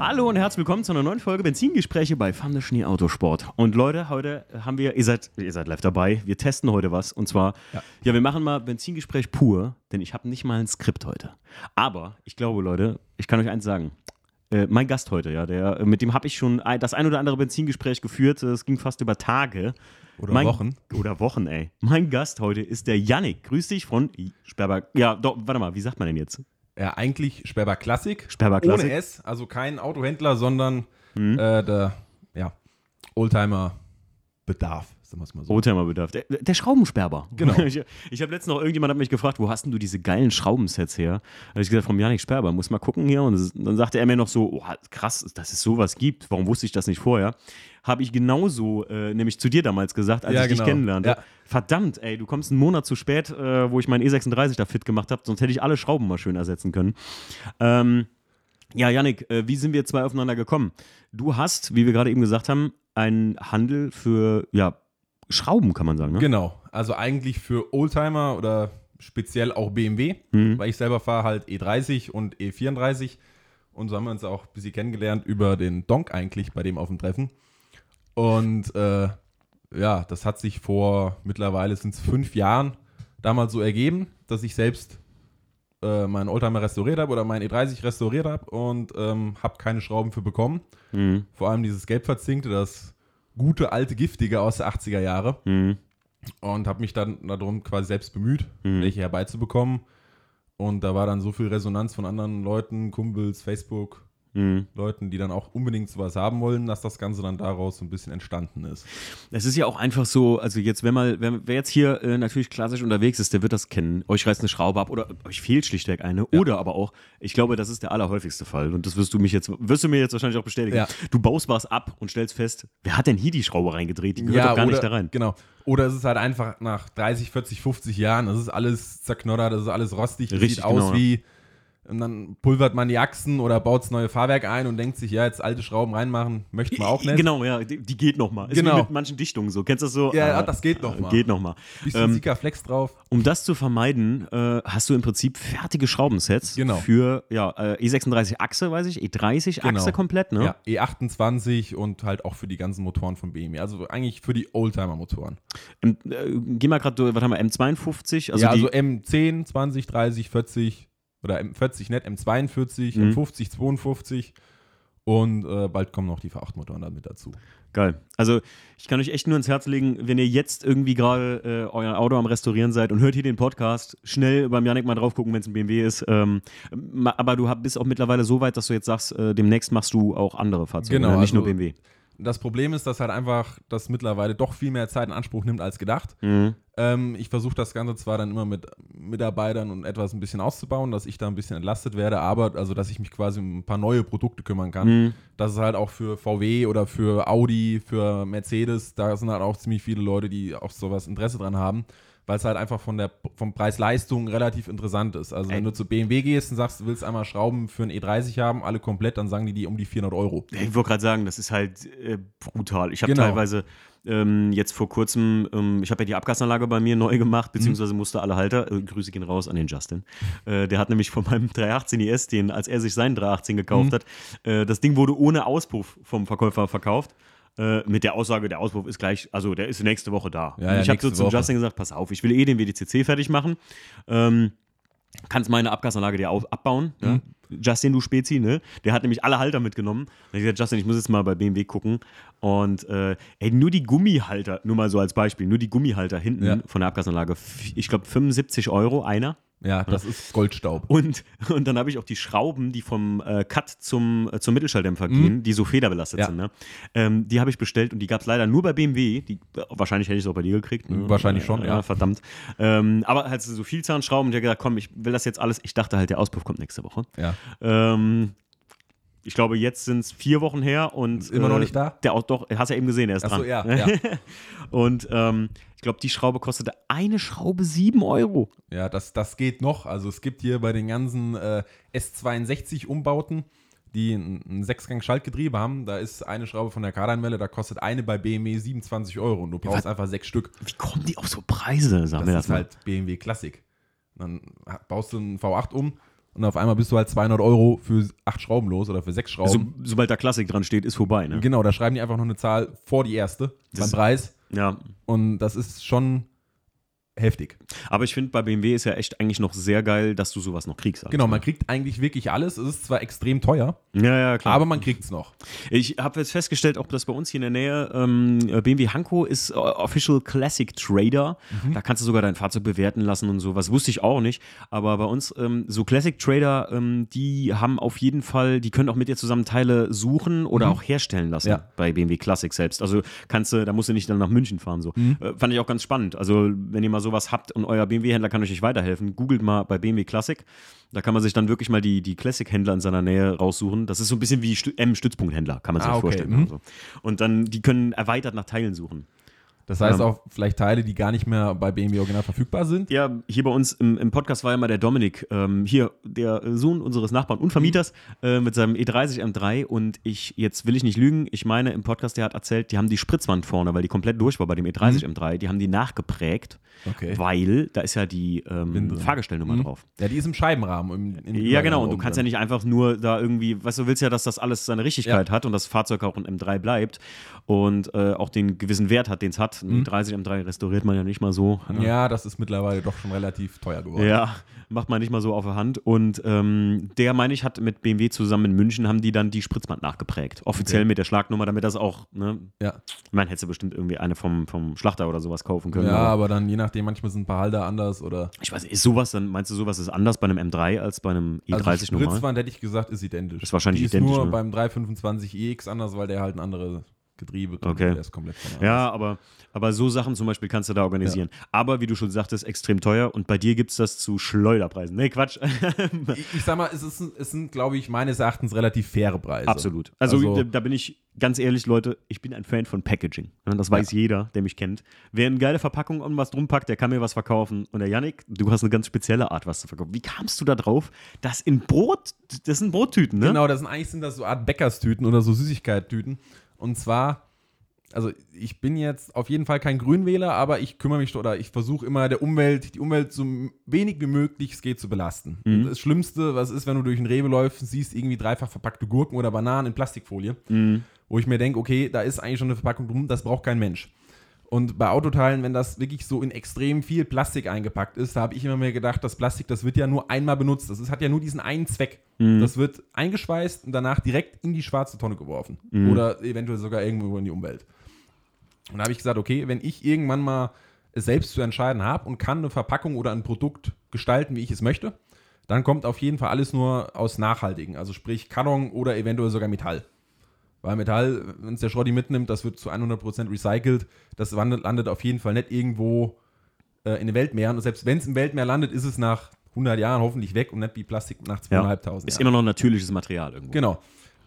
Hallo und herzlich willkommen zu einer neuen Folge Benzingespräche bei Fande Schnee Autosport. Und Leute, heute haben wir, ihr seid, ihr seid live dabei, wir testen heute was. Und zwar, ja, ja wir machen mal Benzingespräch pur, denn ich habe nicht mal ein Skript heute. Aber ich glaube, Leute, ich kann euch eins sagen. Äh, mein Gast heute, ja, der, mit dem habe ich schon ein, das ein oder andere Benzingespräch geführt. Es ging fast über Tage. Oder mein, Wochen. Oder Wochen, ey. Mein Gast heute ist der Yannick. Grüß dich von Sperber. Ja, doch, warte mal, wie sagt man denn jetzt? Ja, eigentlich Sperber Classic. Sperber Classic. Ohne S, also kein Autohändler, sondern mhm. äh, der ja, Oldtimer Bedarf. Sagen mal so. Oldtimer-Bedarf. Der, der, Schraubensperber. Genau. Ich, ich habe letztens noch, irgendjemand hat mich gefragt, wo hast denn du diese geilen Schraubensets her? Da habe ich gesagt, vom Janik Sperber, muss mal gucken hier. Und dann sagte er mir noch so, oh, krass, dass es sowas gibt. Warum wusste ich das nicht vorher? Habe ich genauso, äh, nämlich zu dir damals gesagt, als ja, ich genau. dich kennenlernte. Ja. Verdammt, ey, du kommst einen Monat zu spät, äh, wo ich meinen E36 da fit gemacht habe, sonst hätte ich alle Schrauben mal schön ersetzen können. Ähm, ja, Janik, äh, wie sind wir zwei aufeinander gekommen? Du hast, wie wir gerade eben gesagt haben, einen Handel für ja, Schrauben, kann man sagen. Ne? Genau, also eigentlich für Oldtimer oder speziell auch BMW, mhm. weil ich selber fahre halt E30 und E34 und so haben wir uns auch ein bisschen kennengelernt über den Donk eigentlich bei dem auf dem Treffen. Und äh, ja, das hat sich vor mittlerweile sind es fünf Jahren damals so ergeben, dass ich selbst äh, meinen Oldtimer restauriert habe oder meinen E30 restauriert habe und ähm, habe keine Schrauben für bekommen. Mhm. Vor allem dieses gelb verzinkte, das gute alte Giftige aus der 80er Jahre. Mhm. Und habe mich dann darum quasi selbst bemüht, mhm. welche herbeizubekommen. Und da war dann so viel Resonanz von anderen Leuten, Kumpels, Facebook, Mhm. Leuten, die dann auch unbedingt sowas haben wollen, dass das Ganze dann daraus so ein bisschen entstanden ist. Es ist ja auch einfach so, also jetzt, wenn mal, wer, wer jetzt hier äh, natürlich klassisch unterwegs ist, der wird das kennen. Euch reißt eine Schraube ab oder euch fehlt schlichtweg eine. Ja. Oder aber auch, ich glaube, das ist der allerhäufigste Fall. Und das wirst du mich jetzt, wirst du mir jetzt wahrscheinlich auch bestätigen. Ja. Du baust was ab und stellst fest, wer hat denn hier die Schraube reingedreht? Die gehört ja, doch gar oder, nicht da rein. Genau. Oder es ist halt einfach nach 30, 40, 50 Jahren, das ist alles zerknoddert, das ist alles rostig, das Richtig, sieht aus genau. wie und dann pulvert man die Achsen oder baut das neue Fahrwerk ein und denkt sich, ja, jetzt alte Schrauben reinmachen, möchte man auch nicht. Genau, ja, die, die geht nochmal. Ist genau. mit manchen Dichtungen so. Kennst du das so? Ja, ah, das geht nochmal. Geht nochmal. Bisschen ähm, Sika Flex drauf. Um das zu vermeiden, äh, hast du im Prinzip fertige Schraubensets genau. für ja, äh, E36 Achse, weiß ich, E30 genau. Achse komplett, ne? Ja, E28 und halt auch für die ganzen Motoren von BMW. Also eigentlich für die Oldtimer-Motoren. Ähm, äh, geh mal gerade, was haben wir, M52? Also ja, also M10, 20, 30, 40 oder M40 nicht, M42, mhm. M50, 52 und äh, bald kommen noch die V8-Motoren dann mit dazu. Geil. Also ich kann euch echt nur ins Herz legen, wenn ihr jetzt irgendwie gerade äh, euer Auto am Restaurieren seid und hört hier den Podcast, schnell beim Janik mal drauf gucken, wenn es ein BMW ist. Ähm, aber du bist auch mittlerweile so weit, dass du jetzt sagst, äh, demnächst machst du auch andere Fahrzeuge, genau, ne? nicht also, nur BMW. Das Problem ist, dass halt einfach das mittlerweile doch viel mehr Zeit in Anspruch nimmt als gedacht. Mhm. Ähm, ich versuche das Ganze zwar dann immer mit Mitarbeitern und etwas ein bisschen auszubauen, dass ich da ein bisschen entlastet werde, aber also, dass ich mich quasi um ein paar neue Produkte kümmern kann. Mhm. Das ist halt auch für VW oder für Audi, für Mercedes, da sind halt auch ziemlich viele Leute, die auch sowas Interesse dran haben weil es halt einfach von der vom Preis-Leistung relativ interessant ist. Also, Ey. wenn du zu BMW gehst und sagst, du willst einmal Schrauben für ein E30 haben, alle komplett, dann sagen die die um die 400 Euro. Ich wollte gerade sagen, das ist halt äh, brutal. Ich habe genau. teilweise ähm, jetzt vor kurzem, ähm, ich habe ja die Abgasanlage bei mir neu gemacht, beziehungsweise musste alle Halter, äh, Grüße gehen raus an den Justin. Äh, der hat nämlich von meinem 318 IS, den, als er sich seinen 318 gekauft mhm. hat, äh, das Ding wurde ohne Auspuff vom Verkäufer verkauft. Äh, mit der Aussage, der Auspuff ist gleich, also der ist nächste Woche da. Ja, ja, ich habe so zum Woche. Justin gesagt, pass auf, ich will eh den WDCC fertig machen. Ähm, kannst meine Abgasanlage dir abbauen. Mhm. Ja? Justin, du Spezi, ne? Der hat nämlich alle Halter mitgenommen. Habe ich gesagt, Justin, ich muss jetzt mal bei BMW gucken. Und äh, ey, nur die Gummihalter, nur mal so als Beispiel, nur die Gummihalter hinten ja. von der Abgasanlage, ich glaube 75 Euro einer. Ja, das ist Goldstaub. Und, und dann habe ich auch die Schrauben, die vom äh, Cut zum, äh, zum Mittelschalldämpfer mhm. gehen, die so federbelastet ja. sind. Ne? Ähm, die habe ich bestellt und die gab es leider nur bei BMW. Die, wahrscheinlich hätte ich es auch bei dir gekriegt. Ne? Wahrscheinlich schon, ja. ja. Verdammt. Ähm, aber halt so Vielzahnschrauben und ich habe gesagt, komm, ich will das jetzt alles. Ich dachte halt, der Auspuff kommt nächste Woche. Ja. Ähm, ich glaube, jetzt sind es vier Wochen her und. Immer äh, noch nicht da? Der auch doch, hast ja eben gesehen, er ist Ach so, dran. ja. ja. und ähm, ich glaube, die Schraube kostete eine Schraube sieben Euro. Ja, das, das geht noch. Also es gibt hier bei den ganzen äh, S62-Umbauten, die ein, Sechsgang-Schaltgetriebe haben, da ist eine Schraube von der Kardanwelle, da kostet eine bei BMW 27 Euro und du brauchst ja, einfach sechs Stück. Wie kommen die auf so Preise? Sag das, das ist mal. halt BMW Klassik. Dann baust du einen V8 um und auf einmal bist du halt 200 Euro für acht Schrauben los oder für sechs Schrauben. So, sobald da Klassik dran steht, ist vorbei, ne? Genau, da schreiben die einfach noch eine Zahl vor die erste Das- beim Preis. Ja. Und das ist schon heftig. Aber ich finde, bei BMW ist ja echt eigentlich noch sehr geil, dass du sowas noch kriegst. Genau, man kriegt eigentlich wirklich alles. Es ist zwar extrem teuer, Ja, ja, klar. aber man kriegt es noch. Ich habe jetzt festgestellt, ob das bei uns hier in der Nähe, ähm, BMW Hanko ist äh, Official Classic Trader. Mhm. Da kannst du sogar dein Fahrzeug bewerten lassen und so. Was wusste ich auch nicht. Aber bei uns, ähm, so Classic Trader, ähm, die haben auf jeden Fall, die können auch mit dir zusammen Teile suchen oder auch herstellen lassen Mhm. Ja. bei BMW Classic selbst. Also kannst du, da musst du nicht dann nach München fahren. So. Mhm. Äh, fand ich auch ganz spannend. Also, wenn ihr mal sowas habt und euer BMW-Händler kann euch nicht weiterhelfen, googelt mal bei BMW Classic. Da kann man sich dann wirklich mal die, die Classic-Händler in seiner Nähe raussuchen. Das ist so ein bisschen wie Stü- M-Stützpunkt-Händler, kann man sich Ah, okay. vorstellen. Mhm. Also. Und dann, die können erweitert nach Teilen suchen. Das heißt Ja. auch vielleicht Teile, die gar nicht mehr bei BMW original verfügbar sind. Ja, hier bei uns im, im Podcast war ja mal der Dominik, ähm, hier der Sohn unseres Nachbarn und Vermieters äh, mit seinem E30 M3 und ich, jetzt will ich nicht lügen, ich meine im Podcast, der hat erzählt, die haben die Spritzwand vorne, weil die komplett durch war bei dem E30 M3, die haben die nachgeprägt, Okay. weil da ist ja die ähm. Fahrgestellnummer Mhm. drauf. Ja, die ist im Scheibenrahmen. Im, im Ja, genau. Und du kannst ja nicht einfach nur da irgendwie, weißt du, willst ja, dass das alles seine Richtigkeit hat und das Fahrzeug auch ein M3 bleibt und äh, auch den gewissen Wert hat, den es hat. Ein 30 M3 restauriert man ja nicht mal so. ne? Ja, das ist mittlerweile doch schon relativ teuer geworden. Ja, macht man nicht mal so auf der Hand. Und ähm, der, meine ich, hat mit BMW zusammen in München, haben die dann die Spritzband nachgeprägt. Offiziell Okay. mit der Schlagnummer, damit das auch, ne? Ja. Ich meine, hättest du bestimmt irgendwie eine vom, vom Schlachter oder sowas kaufen können. Ja, aber aber dann je nachdem, manchmal sind ein paar Halter anders oder. ich weiß ist sowas, dann meinst du, sowas ist anders bei einem M3 als bei einem E30 Also normal? Spritzwand hätte ich gesagt, ist identisch. Ist wahrscheinlich Die ist identisch, nur ne? beim 325iX anders, weil der halt ein anderes Getriebe Okay. Der ist komplett. Ja, aber, aber so Sachen zum Beispiel kannst du da organisieren. Aber wie du schon sagtest, extrem teuer und bei dir gibt es das zu Schleuderpreisen. Nee, Quatsch. Ich, ich sag mal, es, ist, es sind, glaube ich, meines Erachtens relativ faire Preise. Absolut. Also, Also- da, da bin ich ganz ehrlich, Leute, ich bin ein Fan von Packaging. Ja, Das weiß jeder, der mich kennt. Wer eine geile Verpackung und was drum packt, der kann mir was verkaufen. Und der Yannick, du hast eine ganz spezielle Art, was zu verkaufen. Wie kamst du da drauf, das in Brot, das sind Brottüten, ne? Genau, das sind eigentlich sind das so Art Bäckerstüten oder so Süßigkeittüten. Und zwar, also ich bin jetzt auf jeden Fall kein Grünwähler, aber ich kümmere mich oder ich versuche immer der Umwelt, die Umwelt so wenig wie möglich es geht zu belasten. Und Das Schlimmste, was ist, wenn du durch den Rewe läufst, siehst irgendwie dreifach verpackte Gurken oder Bananen in Plastikfolie, wo ich mir denke, okay, da ist eigentlich schon eine Verpackung drum, das braucht kein Mensch. Und bei Autoteilen, wenn das wirklich so in extrem viel Plastik eingepackt ist, da habe ich immer mehr gedacht, das Plastik, das wird ja nur einmal benutzt. Das ist, hat ja nur diesen einen Zweck. Das wird eingeschweißt und danach direkt in die schwarze Tonne geworfen. Oder eventuell sogar irgendwo in die Umwelt. Und da habe ich gesagt, okay, wenn ich irgendwann mal es selbst zu entscheiden habe und kann eine Verpackung oder ein Produkt gestalten, wie ich es möchte, dann kommt auf jeden Fall alles nur aus Nachhaltigen. Also sprich Karton oder eventuell sogar Metall. Weil Metall, wenn es der Schrotti mitnimmt, das wird zu 100% recycelt. Das landet, landet auf jeden Fall nicht irgendwo äh, in den Weltmeeren. Und selbst wenn es im Weltmeer landet, ist es nach 100 Jahren hoffentlich weg und nicht wie Plastik nach 2.500 Ist Jahren. immer noch natürliches Material irgendwo. Genau.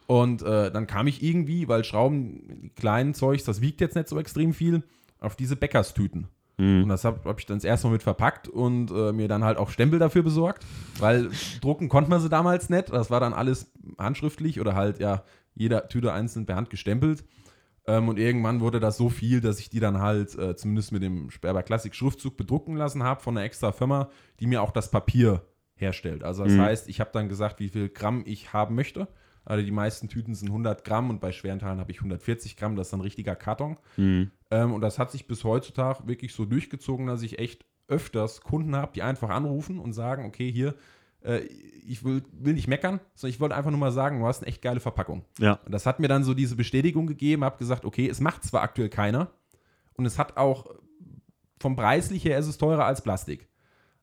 Und äh, dann kam ich irgendwie, weil Schrauben, kleinen Zeugs, das wiegt jetzt nicht so extrem viel, auf diese Bäckerstüten. Und das habe hab ich dann das erste Mal mit verpackt und äh, mir dann halt auch Stempel dafür besorgt, weil drucken konnte man sie damals nicht. Das war dann alles handschriftlich oder halt ja jeder Tüte einzeln per Hand gestempelt. Ähm, und irgendwann wurde das so viel, dass ich die dann halt äh, zumindest mit dem Sperber Classic Schriftzug bedrucken lassen habe von einer extra Firma, die mir auch das Papier herstellt. Also das heißt, ich habe dann gesagt, wie viel Gramm ich haben möchte. Also die meisten Tüten sind 100 Gramm und bei schweren Teilen habe ich 140 Gramm. Das ist ein richtiger Karton. Ähm, und das hat sich bis heutzutage wirklich so durchgezogen, dass ich echt öfters Kunden habe, die einfach anrufen und sagen, okay, hier, ich will, will nicht meckern, sondern ich wollte einfach nur mal sagen, du hast eine echt geile Verpackung. Ja. Und das hat mir dann so diese Bestätigung gegeben, habe gesagt, okay, es macht zwar aktuell keiner und es hat auch vom Preislich her ist es teurer als Plastik.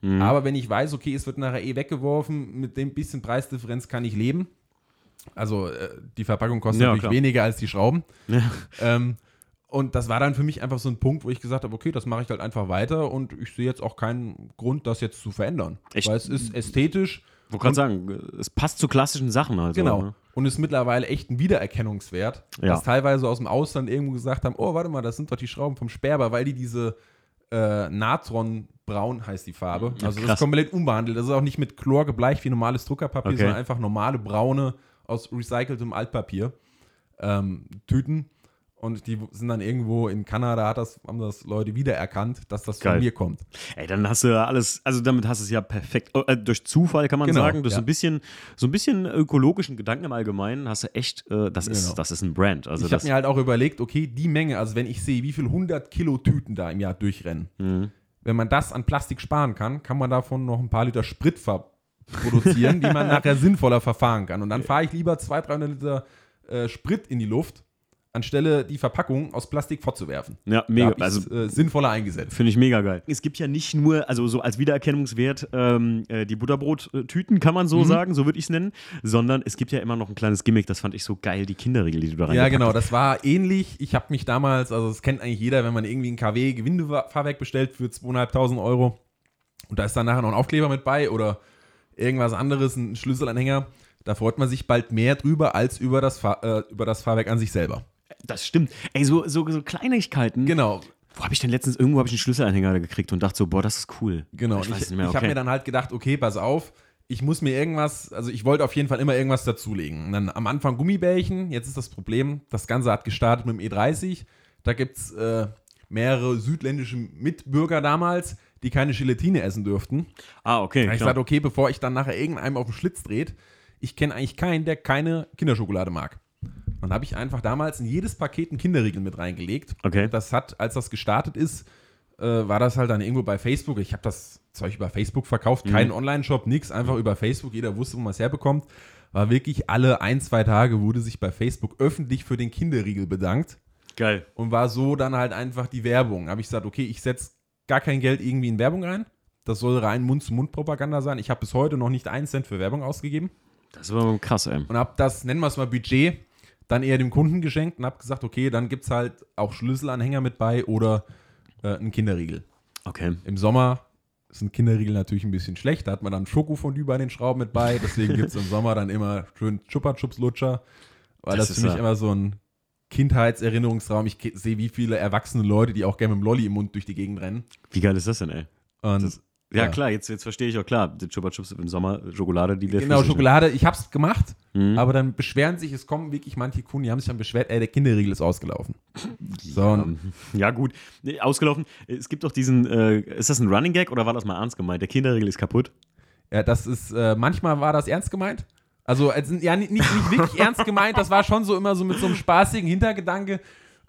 Mhm. Aber wenn ich weiß, okay, es wird nachher eh weggeworfen, mit dem bisschen Preisdifferenz kann ich leben. Also äh, die Verpackung kostet Ja, natürlich klar. weniger als die Schrauben. Ja. Ähm, und das war dann für mich einfach so ein Punkt, wo ich gesagt habe, okay, das mache ich halt einfach weiter und ich sehe jetzt auch keinen Grund, das jetzt zu verändern. Echt? Weil es ist ästhetisch, wollte gerade sagen, es passt zu klassischen Sachen halt. genau. Ne? Und ist mittlerweile echt ein Wiedererkennungswert, Ja. dass teilweise aus dem Ausland irgendwo gesagt haben, oh, warte mal, das sind doch die Schrauben vom Sperber, weil die diese äh, Natronbraun heißt die Farbe. Ja, also das krass. ist komplett unbehandelt. Das ist auch nicht mit Chlor gebleicht wie normales Druckerpapier, Okay. sondern einfach normale braune aus recyceltem Altpapier ähm, Tüten. Und die sind dann irgendwo in Kanada, hat das, haben das Leute wiedererkannt, dass das Geil. von mir kommt. Ey, dann hast du ja alles, also damit hast du es ja perfekt, äh, durch Zufall kann man genau, sagen, durch ja. so, ein bisschen, so ein bisschen ökologischen Gedanken im Allgemeinen hast du echt, äh, das, genau. ist, das ist ein Brand. Also ich habe mir halt auch überlegt, okay, die Menge, also wenn ich sehe, wie viel 100 Kilo Tüten da im Jahr durchrennen, mhm. wenn man das an Plastik sparen kann, kann man davon noch ein paar Liter Sprit produzieren, die man nachher sinnvoller verfahren kann. Und dann fahre ich lieber 200, 300 Liter äh, Sprit in die Luft anstelle die Verpackung aus Plastik fortzuwerfen. Ja, mega. Also äh, sinnvoller eingesetzt. Finde ich mega geil. Es gibt ja nicht nur, also so als Wiedererkennungswert, ähm, äh, die Butterbrottüten, kann man so mhm. sagen, so würde ich es nennen, sondern es gibt ja immer noch ein kleines Gimmick, das fand ich so geil, die Kinderregel, die du da rein Ja, genau, das war ähnlich. Ich habe mich damals, also das kennt eigentlich jeder, wenn man irgendwie ein KW Gewindefahrwerk bestellt für 2.500 Euro und da ist dann nachher noch ein Aufkleber mit bei oder irgendwas anderes, ein Schlüsselanhänger. Da freut man sich bald mehr drüber als über das, Fahr äh, über das Fahrwerk an sich selber. Das stimmt. Ey, so, so, so Kleinigkeiten. Genau. Wo habe ich denn letztens, irgendwo habe ich einen Schlüsselanhänger gekriegt und dachte so, boah, das ist cool. Genau. Ich, ich, okay. ich habe mir dann halt gedacht, okay, pass auf, ich muss mir irgendwas, also ich wollte auf jeden Fall immer irgendwas dazulegen. Und dann am Anfang Gummibärchen, jetzt ist das Problem, das Ganze hat gestartet mit dem E30. Da gibt es äh, mehrere südländische Mitbürger damals, die keine Gelatine essen dürften. Ah, okay. Da habe ich gesagt, okay, bevor ich dann nachher irgendeinem auf den Schlitz dreht, ich kenne eigentlich keinen, der keine Kinderschokolade mag. Dann habe ich einfach damals in jedes Paket einen Kinderriegel mit reingelegt. Okay. Das hat, als das gestartet ist, äh, war das halt dann irgendwo bei Facebook. Ich habe das Zeug über Facebook verkauft, mhm. keinen Online-Shop, nichts, einfach über Facebook. Jeder wusste, wo man es herbekommt. War wirklich alle ein, zwei Tage wurde sich bei Facebook öffentlich für den Kinderriegel bedankt. Geil. Und war so dann halt einfach die Werbung. Habe ich gesagt, okay, ich setze gar kein Geld irgendwie in Werbung rein. Das soll rein Mund-zu-Mund-Propaganda sein. Ich habe bis heute noch nicht einen Cent für Werbung ausgegeben. Das war krass, ey. Und habe das, nennen wir es mal Budget, dann eher dem Kunden geschenkt und habe gesagt, okay, dann gibt es halt auch Schlüsselanhänger mit bei oder äh, einen Kinderriegel. Okay. Im Sommer sind Kinderriegel natürlich ein bisschen schlecht. Da hat man dann Schokofondue bei den Schrauben mit bei. Deswegen gibt es im Sommer dann immer schön Chupa-Chups-Lutscher. Weil das, das für mich ja. immer so ein Kindheitserinnerungsraum. Ich sehe, wie viele erwachsene Leute, die auch gerne mit dem Lolli im Mund durch die Gegend rennen. Wie geil ist das denn, ey? Und das, ja, ja, klar, jetzt, jetzt verstehe ich auch klar. Die Chupa Chups im Sommer, Schokolade, die wir Genau, Schokolade, ich hab's gemacht, mhm. aber dann beschweren sich, es kommen wirklich manche Kunden, die haben sich dann beschwert, ey, der Kinderriegel ist ausgelaufen. So. Ja, gut. Ausgelaufen. Es gibt doch diesen, äh, ist das ein Running Gag oder war das mal ernst gemeint? Der Kinderriegel ist kaputt. Ja, das ist, äh, manchmal war das ernst gemeint. Also, also ja, nicht, nicht wirklich ernst gemeint, das war schon so immer so mit so einem spaßigen Hintergedanke,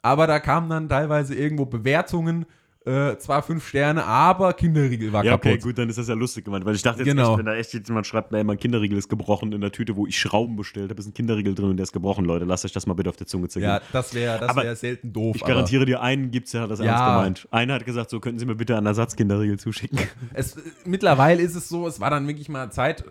aber da kamen dann teilweise irgendwo Bewertungen äh, zwar fünf Sterne, aber Kinderriegel war ja, kaputt. Okay, gut, dann ist das ja lustig gemeint, weil ich dachte jetzt genau. echt, wenn da echt jemand schreibt, ey, mein Kinderriegel ist gebrochen in der Tüte, wo ich Schrauben bestellt habe, ist ein Kinderriegel drin und der ist gebrochen, Leute. Lasst euch das mal bitte auf der Zunge zergehen. Ja, das wäre das wär selten doof. Ich garantiere dir, einen gibt es, der hat das ja. ernst gemeint. Einer hat gesagt, so könnten Sie mir bitte einen Ersatzkinderriegel zuschicken. Es, mittlerweile ist es so, es war dann wirklich mal Zeit, äh,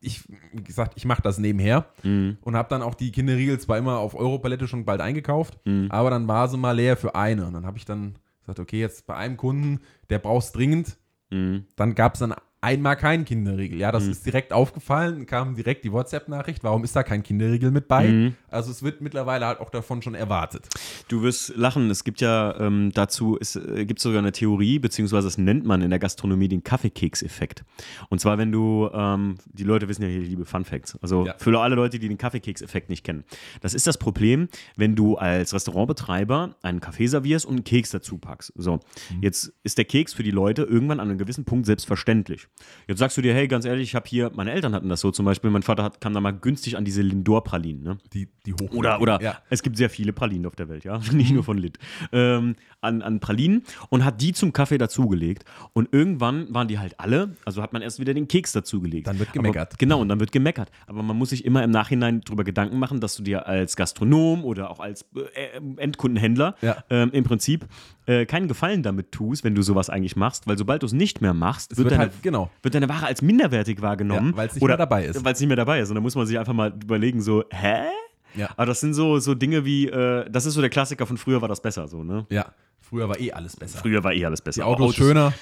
ich, wie gesagt, ich mache das nebenher mhm. und habe dann auch die Kinderriegel zwar immer auf Europalette schon bald eingekauft, mhm. aber dann war sie mal leer für eine. Und dann habe ich dann Sagt, okay, jetzt bei einem Kunden, der braucht es dringend. Mhm. Dann gab es dann einmal keinen Kinderriegel. Ja, das mhm. ist direkt aufgefallen, kam direkt die WhatsApp-Nachricht, warum ist da kein Kinderriegel mit bei? Mhm. Also es wird mittlerweile halt auch davon schon erwartet. Du wirst lachen, es gibt ja ähm, dazu, es äh, gibt sogar eine Theorie, beziehungsweise das nennt man in der Gastronomie den Kaffeekeks-Effekt. Und zwar, wenn du, ähm, die Leute wissen ja hier, liebe Fun Facts, also ja. für alle Leute, die den Kaffeekeks-Effekt nicht kennen. Das ist das Problem, wenn du als Restaurantbetreiber einen Kaffee servierst und einen Keks dazu packst. So, mhm. jetzt ist der Keks für die Leute irgendwann an einem gewissen Punkt selbstverständlich. Jetzt sagst du dir, hey, ganz ehrlich, ich habe hier, meine Eltern hatten das so zum Beispiel, mein Vater hat, kam da mal günstig an diese Lindor-Pralinen. Ne? Die, die hoch. Oder, oder ja. es gibt sehr viele Pralinen auf der Welt, ja, nicht nur von Lind. Ähm, an, an Pralinen und hat die zum Kaffee dazugelegt. Und irgendwann waren die halt alle, also hat man erst wieder den Keks dazugelegt. Dann wird gemeckert. Aber, genau, und dann wird gemeckert. Aber man muss sich immer im Nachhinein darüber Gedanken machen, dass du dir als Gastronom oder auch als äh, Endkundenhändler ja. ähm, im Prinzip äh, keinen Gefallen damit tust, wenn du sowas eigentlich machst, weil sobald du es nicht mehr machst, wird, wird, deine, halt, genau. Wird deine Ware als minderwertig wahrgenommen. Ja, weil es nicht mehr dabei ist. Weil es nicht mehr dabei ist. Und dann muss man sich einfach mal überlegen, so, hä? Ja. Aber das sind so, so Dinge wie, äh, das ist so der Klassiker von früher war das besser, so, ne? Ja, früher war eh alles besser. Früher war eh alles besser. Die Autos, Autos schöner.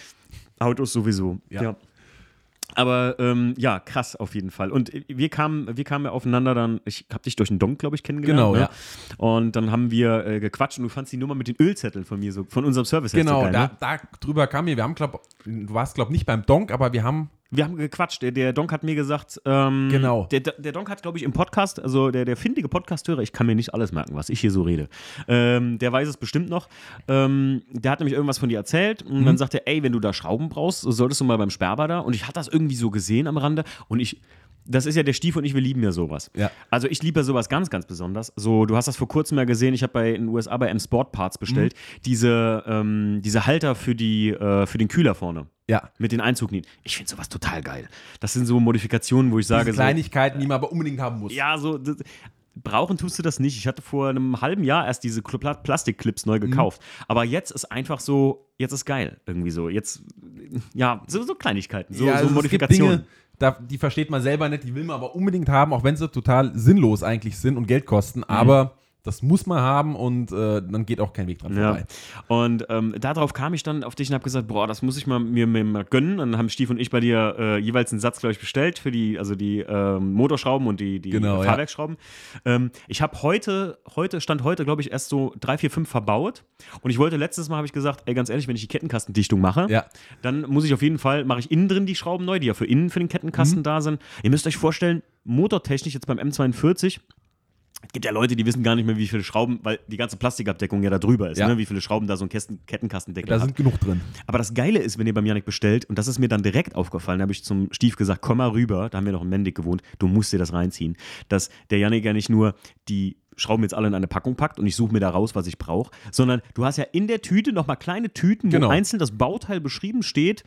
Autos sowieso, ja. ja. Aber ähm, ja, krass auf jeden Fall. Und wir kamen, wir kamen ja aufeinander dann, ich habe dich durch den Donk, glaube ich, kennengelernt. Genau, ne? ja. Und dann haben wir äh, gequatscht und du fandst die Nummer mit den Ölzetteln von mir, so von unserem Service. Genau, so geil, da, ne? da drüber kam mir, wir haben, glaube du warst, glaube nicht beim Donk, aber wir haben Wir haben gequatscht. Der, der Donk hat mir gesagt, ähm, Genau. Der, der Donk hat, glaube ich, im Podcast, also der, der findige Podcasthörer, ich kann mir nicht alles merken, was ich hier so rede. Ähm, der weiß es bestimmt noch. Ähm, der hat nämlich irgendwas von dir erzählt und Mhm. dann sagt er, ey, wenn du da Schrauben brauchst, solltest du mal beim Sperber da. Und ich hatte das irgendwie so gesehen am Rande und ich. Das ist ja der Stief und ich, wir lieben ja sowas. Ja. Also ich liebe ja sowas ganz, ganz besonders. So, du hast das vor kurzem ja gesehen, ich habe bei in den USA bei M Sport Parts bestellt, Mhm. diese, ähm, diese Halter für, die, äh, für den Kühler vorne. Ja. Mit den Einzugnien. Ich finde sowas total geil. Das sind so Modifikationen, wo ich sage, Diese so, Kleinigkeiten, die man aber unbedingt haben muss. ja, so das, brauchen tust du das nicht. Ich hatte vor einem halben Jahr erst diese Plastikclips neu gekauft. Aber jetzt ist einfach so, jetzt ist geil irgendwie so. Jetzt, ja, so, so Kleinigkeiten, so, ja, so also Modifikationen. Es gibt Dinge, da, die versteht man selber nicht, die will man aber unbedingt haben, auch wenn sie total sinnlos eigentlich sind und Geld kosten. Mhm. Aber das muss man haben und äh, dann geht auch kein Weg dran Ja. vorbei. Und ähm, darauf kam ich dann auf dich und habe gesagt, boah, das muss ich mal, mir, mir mal gönnen. Und dann haben Stief und ich bei dir äh, jeweils einen Satz, glaube ich, bestellt für die, also die ähm, Motorschrauben und die, die Genau, ja. Fahrwerksschrauben. Ähm, ich habe heute, heute, stand heute, glaube ich, erst so drei, vier, fünf verbaut. Und ich wollte letztes Mal, habe ich gesagt, ey, ganz ehrlich, wenn ich die Kettenkastendichtung mache, Ja. dann muss ich auf jeden Fall, mache ich innen drin die Schrauben neu, die ja für innen für den Mhm. Kettenkasten da sind. Ihr müsst euch vorstellen, motortechnisch jetzt beim M42, es gibt ja Leute, die wissen gar nicht mehr, wie viele Schrauben, weil die ganze Plastikabdeckung ja da drüber ist, Ja. ne? wie viele Schrauben da so ein Kästen, Kettenkastendeckel Da hat. sind genug drin. Aber das Geile ist, wenn ihr beim Janik bestellt, und das ist mir dann direkt aufgefallen, da habe ich zum Stief gesagt, komm mal rüber, da haben wir noch in Mendig gewohnt, du musst dir das reinziehen, dass der Janik ja nicht nur die Schrauben jetzt alle in eine Packung packt und ich suche mir da raus, was ich brauche, sondern du hast ja in der Tüte nochmal kleine Tüten, Genau. wo einzeln das Bauteil beschrieben steht,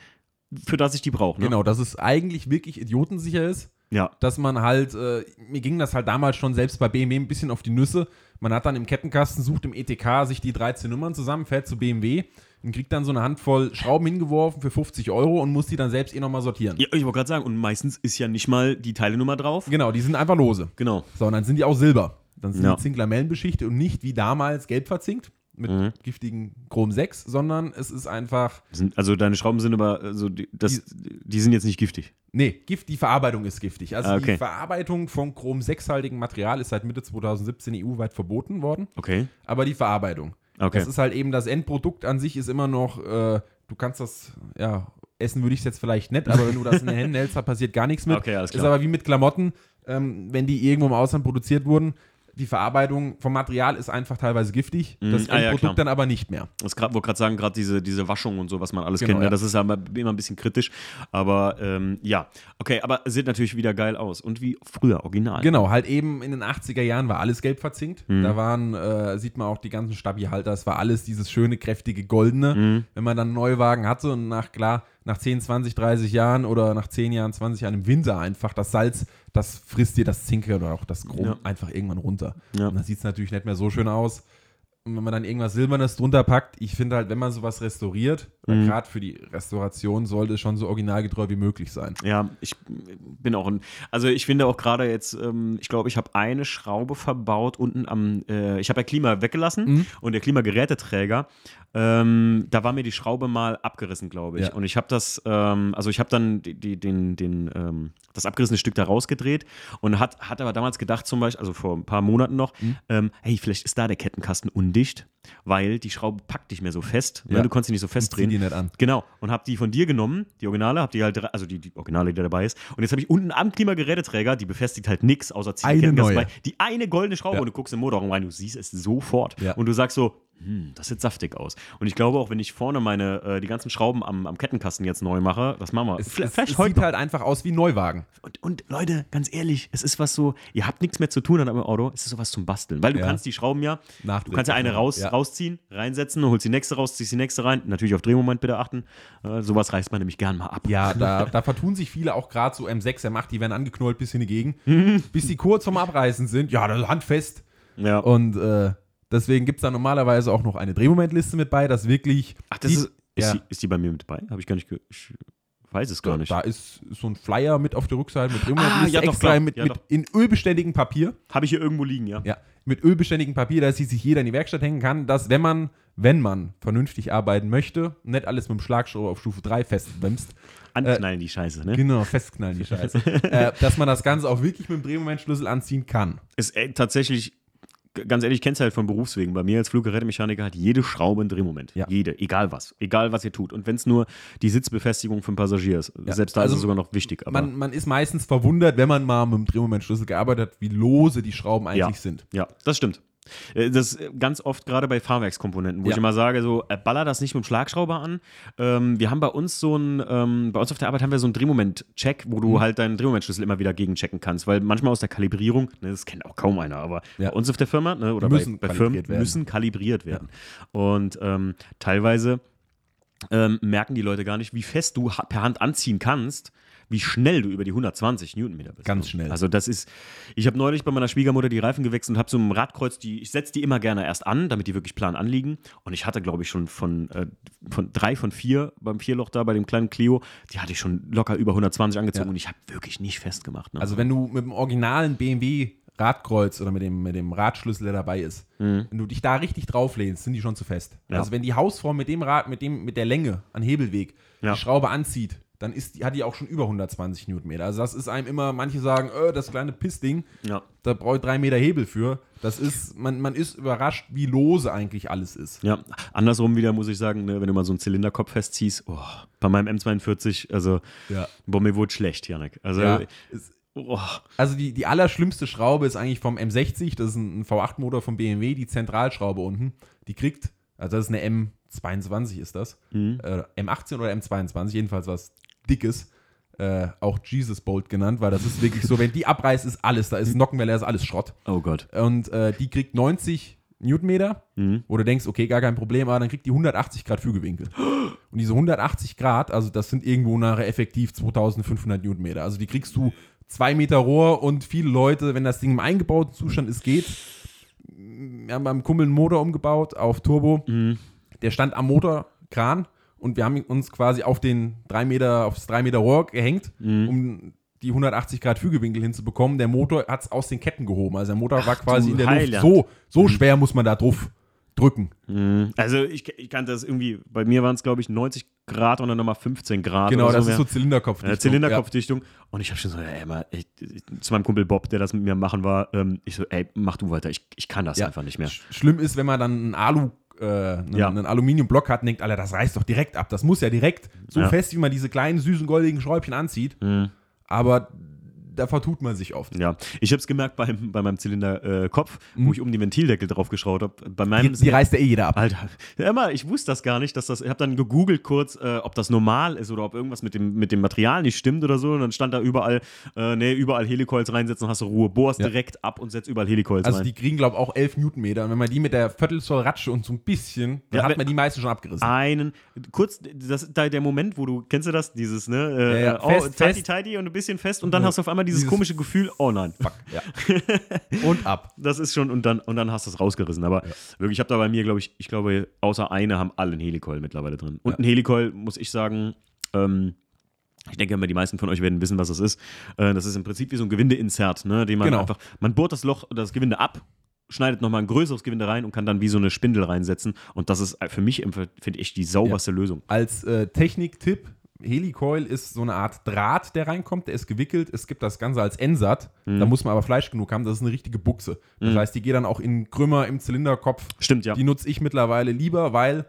für das ich die brauche. Ne? Genau, dass es eigentlich wirklich idiotensicher ist. Ja. dass man halt, äh, mir ging das halt damals schon selbst bei BMW ein bisschen auf die Nüsse. Man hat dann im Kettenkasten, sucht im ETK sich die 13 Nummern zusammen, fährt zu BMW und kriegt dann so eine Handvoll Schrauben hingeworfen für 50 Euro und muss die dann selbst eh nochmal sortieren. ja ich wollte gerade sagen, und meistens ist ja nicht mal die Teilenummer drauf. Genau, die sind einfach lose. Genau. So, und dann sind die auch silber. Dann sind Ja. die Zinklamellen beschichtet und nicht wie damals gelb verzinkt mit Mhm. giftigen Chrom 6, sondern es ist einfach, Sind, also deine Schrauben sind aber, also die, das, die sind jetzt nicht giftig. nee, Gift, die Verarbeitung ist giftig. Also Ah, okay. die Verarbeitung von Chrom 6-haltigem Material ist seit Mitte 2017 EU-weit verboten worden. Okay. aber die Verarbeitung. Okay. Das ist halt eben das Endprodukt an sich ist immer noch, äh, du kannst das, ja, essen würde ich es jetzt vielleicht nicht, aber wenn du das in den Händen hältst, da passiert gar nichts mit. Okay, alles Ist klar. aber wie mit Klamotten, ähm, wenn die irgendwo im Ausland produziert wurden, die Verarbeitung vom Material ist einfach teilweise giftig, Mhm. das Ah, ja, Endprodukt klar. dann aber nicht mehr. Ich wollte gerade sagen, gerade diese, diese Waschung und so, was man alles Genau, kennt, ne, ja. das ist aber immer ein bisschen kritisch. Aber ähm, ja, okay, aber sieht natürlich wieder geil aus. Und wie früher, original. Genau, halt eben in den 80er Jahren war alles gelb verzinkt. Mhm. Da waren, äh, sieht man auch die ganzen Stabi-Halter, es war alles dieses schöne, kräftige Goldene. Mhm. Wenn man dann einen Neuwagen hatte und nach, klar, nach 10, 20, 30 Jahren oder nach 10 Jahren, 20 Jahren im Winter einfach das Salz, das frisst dir das Zinke oder auch das Chrom Ja. einfach irgendwann runter. Ja. Und dann sieht es natürlich nicht mehr so schön aus. Und wenn man dann irgendwas Silbernes drunter packt, ich finde halt, wenn man sowas restauriert, Mhm. gerade für die Restauration sollte es schon so originalgetreu wie möglich sein. Ja, ich bin auch ein. Also ich finde auch gerade jetzt, ähm, ich glaube, ich habe eine Schraube verbaut unten am. Äh, ich habe ja Klima weggelassen Mhm. und der Klimageräteträger, ähm, da war mir die Schraube mal abgerissen, glaube ich. Ja. Und ich habe das, ähm, also ich habe dann die, die, den, den, ähm, das abgerissene Stück da rausgedreht und hat, hat aber damals gedacht, zum Beispiel, also vor ein paar Monaten noch, Mhm. ähm, hey, vielleicht ist da der Kettenkasten undicht, weil die Schraube packt nicht mehr so fest. Ne? Ja. Du konntest sie nicht so festdrehen. Nicht an. Genau. Und habe die von dir genommen, die Originale, habe die halt, also die, die Originale, die da dabei ist. Und jetzt habe ich unten am Klimageräteträger, die befestigt halt nichts, außer bei, die eine goldene Schraube Ja. und du guckst im Motorraum rein, du siehst es sofort. Ja. Und du sagst so, hm, das sieht saftig aus. Und ich glaube auch, wenn ich vorne meine, äh, die ganzen Schrauben am, am Kettenkasten jetzt neu mache, das machen wir. Es, vielleicht es, es heute sieht noch. halt einfach aus wie ein Neuwagen. Und, und Leute, ganz ehrlich, es ist was so, ihr habt nichts mehr zu tun an eurem Auto, es ist sowas zum Basteln. Weil du Ja. kannst die Schrauben ja, du Nachträglich kannst ja eine raus, Ja. rausziehen, reinsetzen, holst die nächste raus, ziehst die nächste rein. Natürlich auf Drehmoment bitte achten. Äh, sowas reißt man nämlich gern mal ab. Ja, da, da vertun sich viele auch gerade so M6, M8, die werden angeknollt bis in die Gegend. Mhm. bis sie kurz vorm Abreißen sind. Ja, das ist handfest. Ja. Und äh, deswegen gibt es da normalerweise auch noch eine Drehmomentliste mit bei, dass wirklich. Ach, das die, ist, ist, ja, die, ist die bei mir mit dabei? Habe ich gar nicht ge ich weiß es gar nicht. Da ist so ein Flyer mit auf der Rückseite mit Drehmomentliste Ah, ja, doch, extra mit, Ja, mit in ölbeständigem Papier. Habe ich hier irgendwo liegen, ja. Ja, mit ölbeständigem Papier, dass sich jeder in die Werkstatt hängen kann, dass wenn man, wenn man vernünftig arbeiten möchte, nicht alles mit dem Schlagschrauber auf Stufe 3 festbremst, Anknallen die Scheiße, ne? genau, festknallen die Scheiße, äh, dass man das Ganze auch wirklich mit dem Drehmomentschlüssel anziehen kann. Ist äh, tatsächlich ganz ehrlich, ich kenne es halt von Berufswegen. Bei mir als Fluggerätemechaniker hat jede Schraube einen Drehmoment. Ja. Jede, egal was. Egal, was ihr tut. Und wenn es nur die Sitzbefestigung für den Passagier ist. Ja. Selbst da also ist es sogar noch wichtig. man, man ist meistens verwundert, wenn man mal mit dem Drehmomentschlüssel gearbeitet hat, wie lose die Schrauben eigentlich ja. sind. Ja, das stimmt. Äh, das ist ganz oft gerade bei Fahrwerkskomponenten, wo ja. ich immer sage, so, äh, baller das nicht mit dem Schlagschrauber an. Ähm, wir haben bei uns so ein, ähm, bei uns auf der Arbeit haben wir so einen Drehmoment-Check, wo du mhm. halt deinen Drehmomentschlüssel immer wieder gegenchecken kannst, weil manchmal aus der Kalibrierung, ne, das kennt auch kaum einer, aber ja. bei uns auf der Firma ne, oder bei, bei Firmen werden. müssen kalibriert werden. Ja. Und ähm, teilweise ähm, merken die Leute gar nicht, wie fest du per Hand anziehen kannst wie schnell du über die 120 Newtonmeter bist. Ganz schnell. Also das ist, ich habe neulich bei meiner Schwiegermutter die Reifen gewechselt und habe so ein Radkreuz, die, ich setze die immer gerne erst an, damit die wirklich plan anliegen. Und ich hatte, glaube ich, schon von, äh, von drei von vier beim Vierloch da, bei dem kleinen Clio, die hatte ich schon locker über 120 angezogen ja. und ich habe wirklich nicht festgemacht. Ne? Also wenn du mit dem originalen BMW Radkreuz oder mit dem, mit dem Radschlüssel, der dabei ist, mhm. wenn du dich da richtig drauflehnst, sind die schon zu fest. Ja. Also wenn die Hausform mit dem Rad, mit dem, mit der Länge an Hebelweg ja. die Schraube anzieht, dann ist, hat die auch schon über 120 Newtonmeter. Also das ist einem immer, manche sagen, äh, das kleine Pissding, ja. da brauche ich drei Meter Hebel für. Das ist, man, man ist überrascht, wie lose eigentlich alles ist. Ja, andersrum wieder muss ich sagen, ne, wenn du mal so einen Zylinderkopf festziehst, oh, bei meinem M42, also, ja. boah, mir wurde schlecht, Janik. Also, ja, ist, oh. also die, die allerschlimmste Schraube ist eigentlich vom M60, das ist ein, ein V8-Motor vom BMW, die Zentralschraube unten. Die kriegt, also das ist eine M22 ist das, mhm. äh, M18 oder M22, jedenfalls was dickes, äh, auch Jesus Bolt genannt, weil das ist wirklich so, wenn die abreißt, ist alles, da ist Nockenwelle, ist alles Schrott. Oh Gott. Und äh, die kriegt 90 Newtonmeter, mhm. wo du denkst, okay, gar kein Problem, aber dann kriegt die 180 Grad Fügewinkel. Und diese 180 Grad, also das sind irgendwo nachher effektiv 2500 Newtonmeter. Also die kriegst du zwei Meter Rohr und viele Leute, wenn das Ding im eingebauten Zustand ist, geht. Wir haben beim Kumpel einen Motor umgebaut auf Turbo. Mhm. Der stand am Motorkran und wir haben uns quasi auf den 3 Meter, aufs 3 Meter Rohr gehängt, mhm. um die 180 Grad Fügewinkel hinzubekommen. Der Motor hat es aus den Ketten gehoben. Also der Motor Ach, war quasi in der Heiland. Luft. So, so mhm. schwer muss man da drauf drücken. Mhm. Also ich, ich kann das irgendwie, bei mir waren es glaube ich 90 Grad und dann nochmal 15 Grad. Genau, das so ist so Zylinderkopfdichtung. Ja, Zylinderkopfdichtung. Ja. Und ich habe schon so, ey, mal, ich, zu meinem Kumpel Bob, der das mit mir machen war, ähm, ich so, ey, mach du weiter, ich, ich kann das ja. einfach nicht mehr. Schlimm ist, wenn man dann ein Alu äh, einen, ja. einen Aluminiumblock hat und denkt, Alter, das reißt doch direkt ab. Das muss ja direkt so ja. fest, wie man diese kleinen, süßen, goldigen Schräubchen anzieht. Mhm. Aber da vertut man sich oft. Ja, ich habe es gemerkt beim, bei meinem Zylinderkopf, äh, mhm. wo ich um die Ventildeckel drauf geschraubt habe. Bei meinem die, die reißt ja eh jeder ab. Alter, immer, ich wusste das gar nicht, dass das. Ich habe dann gegoogelt kurz, äh, ob das normal ist oder ob irgendwas mit dem, mit dem Material nicht stimmt oder so. Und dann stand da überall, äh, nee, überall Helicoils reinsetzen, hast du Ruhe. Bohrst ja. direkt ab und setzt überall Helicoils also rein. Also die kriegen, glaube ich, auch 11 Newtonmeter. Und wenn man die mit der Viertelzoll Ratsche und so ein bisschen, dann ja, hat man die meisten schon abgerissen. Einen, kurz, das ist da der Moment, wo du, kennst du das? Dieses, ne? Äh, ja, ja. Oh, fest, tighty, tighty und ein bisschen fest und dann hast du auf einmal dieses, dieses komische Gefühl, oh nein, fuck. Ja. und ab. Das ist schon, und dann, und dann hast du es rausgerissen. Aber ja. wirklich, ich habe da bei mir, glaube ich, ich glaube, außer eine haben alle einen Helicoil mittlerweile drin. Und ja. ein Helicoil, muss ich sagen, ähm, ich denke immer, die meisten von euch werden wissen, was das ist. Äh, das ist im Prinzip wie so ein Gewindeinsert, ne, den man genau. einfach, man bohrt das Loch, das Gewinde ab, schneidet nochmal ein größeres Gewinde rein und kann dann wie so eine Spindel reinsetzen. Und das ist für mich, finde ich, die sauberste ja. Lösung. Als äh, Techniktipp, Helicoil ist so eine Art Draht, der reinkommt, der ist gewickelt. Es gibt das Ganze als Ensat. Mhm. Da muss man aber Fleisch genug haben. Das ist eine richtige Buchse. Das mhm. heißt, die geht dann auch in Krümmer im Zylinderkopf. Stimmt, ja. Die nutze ich mittlerweile lieber, weil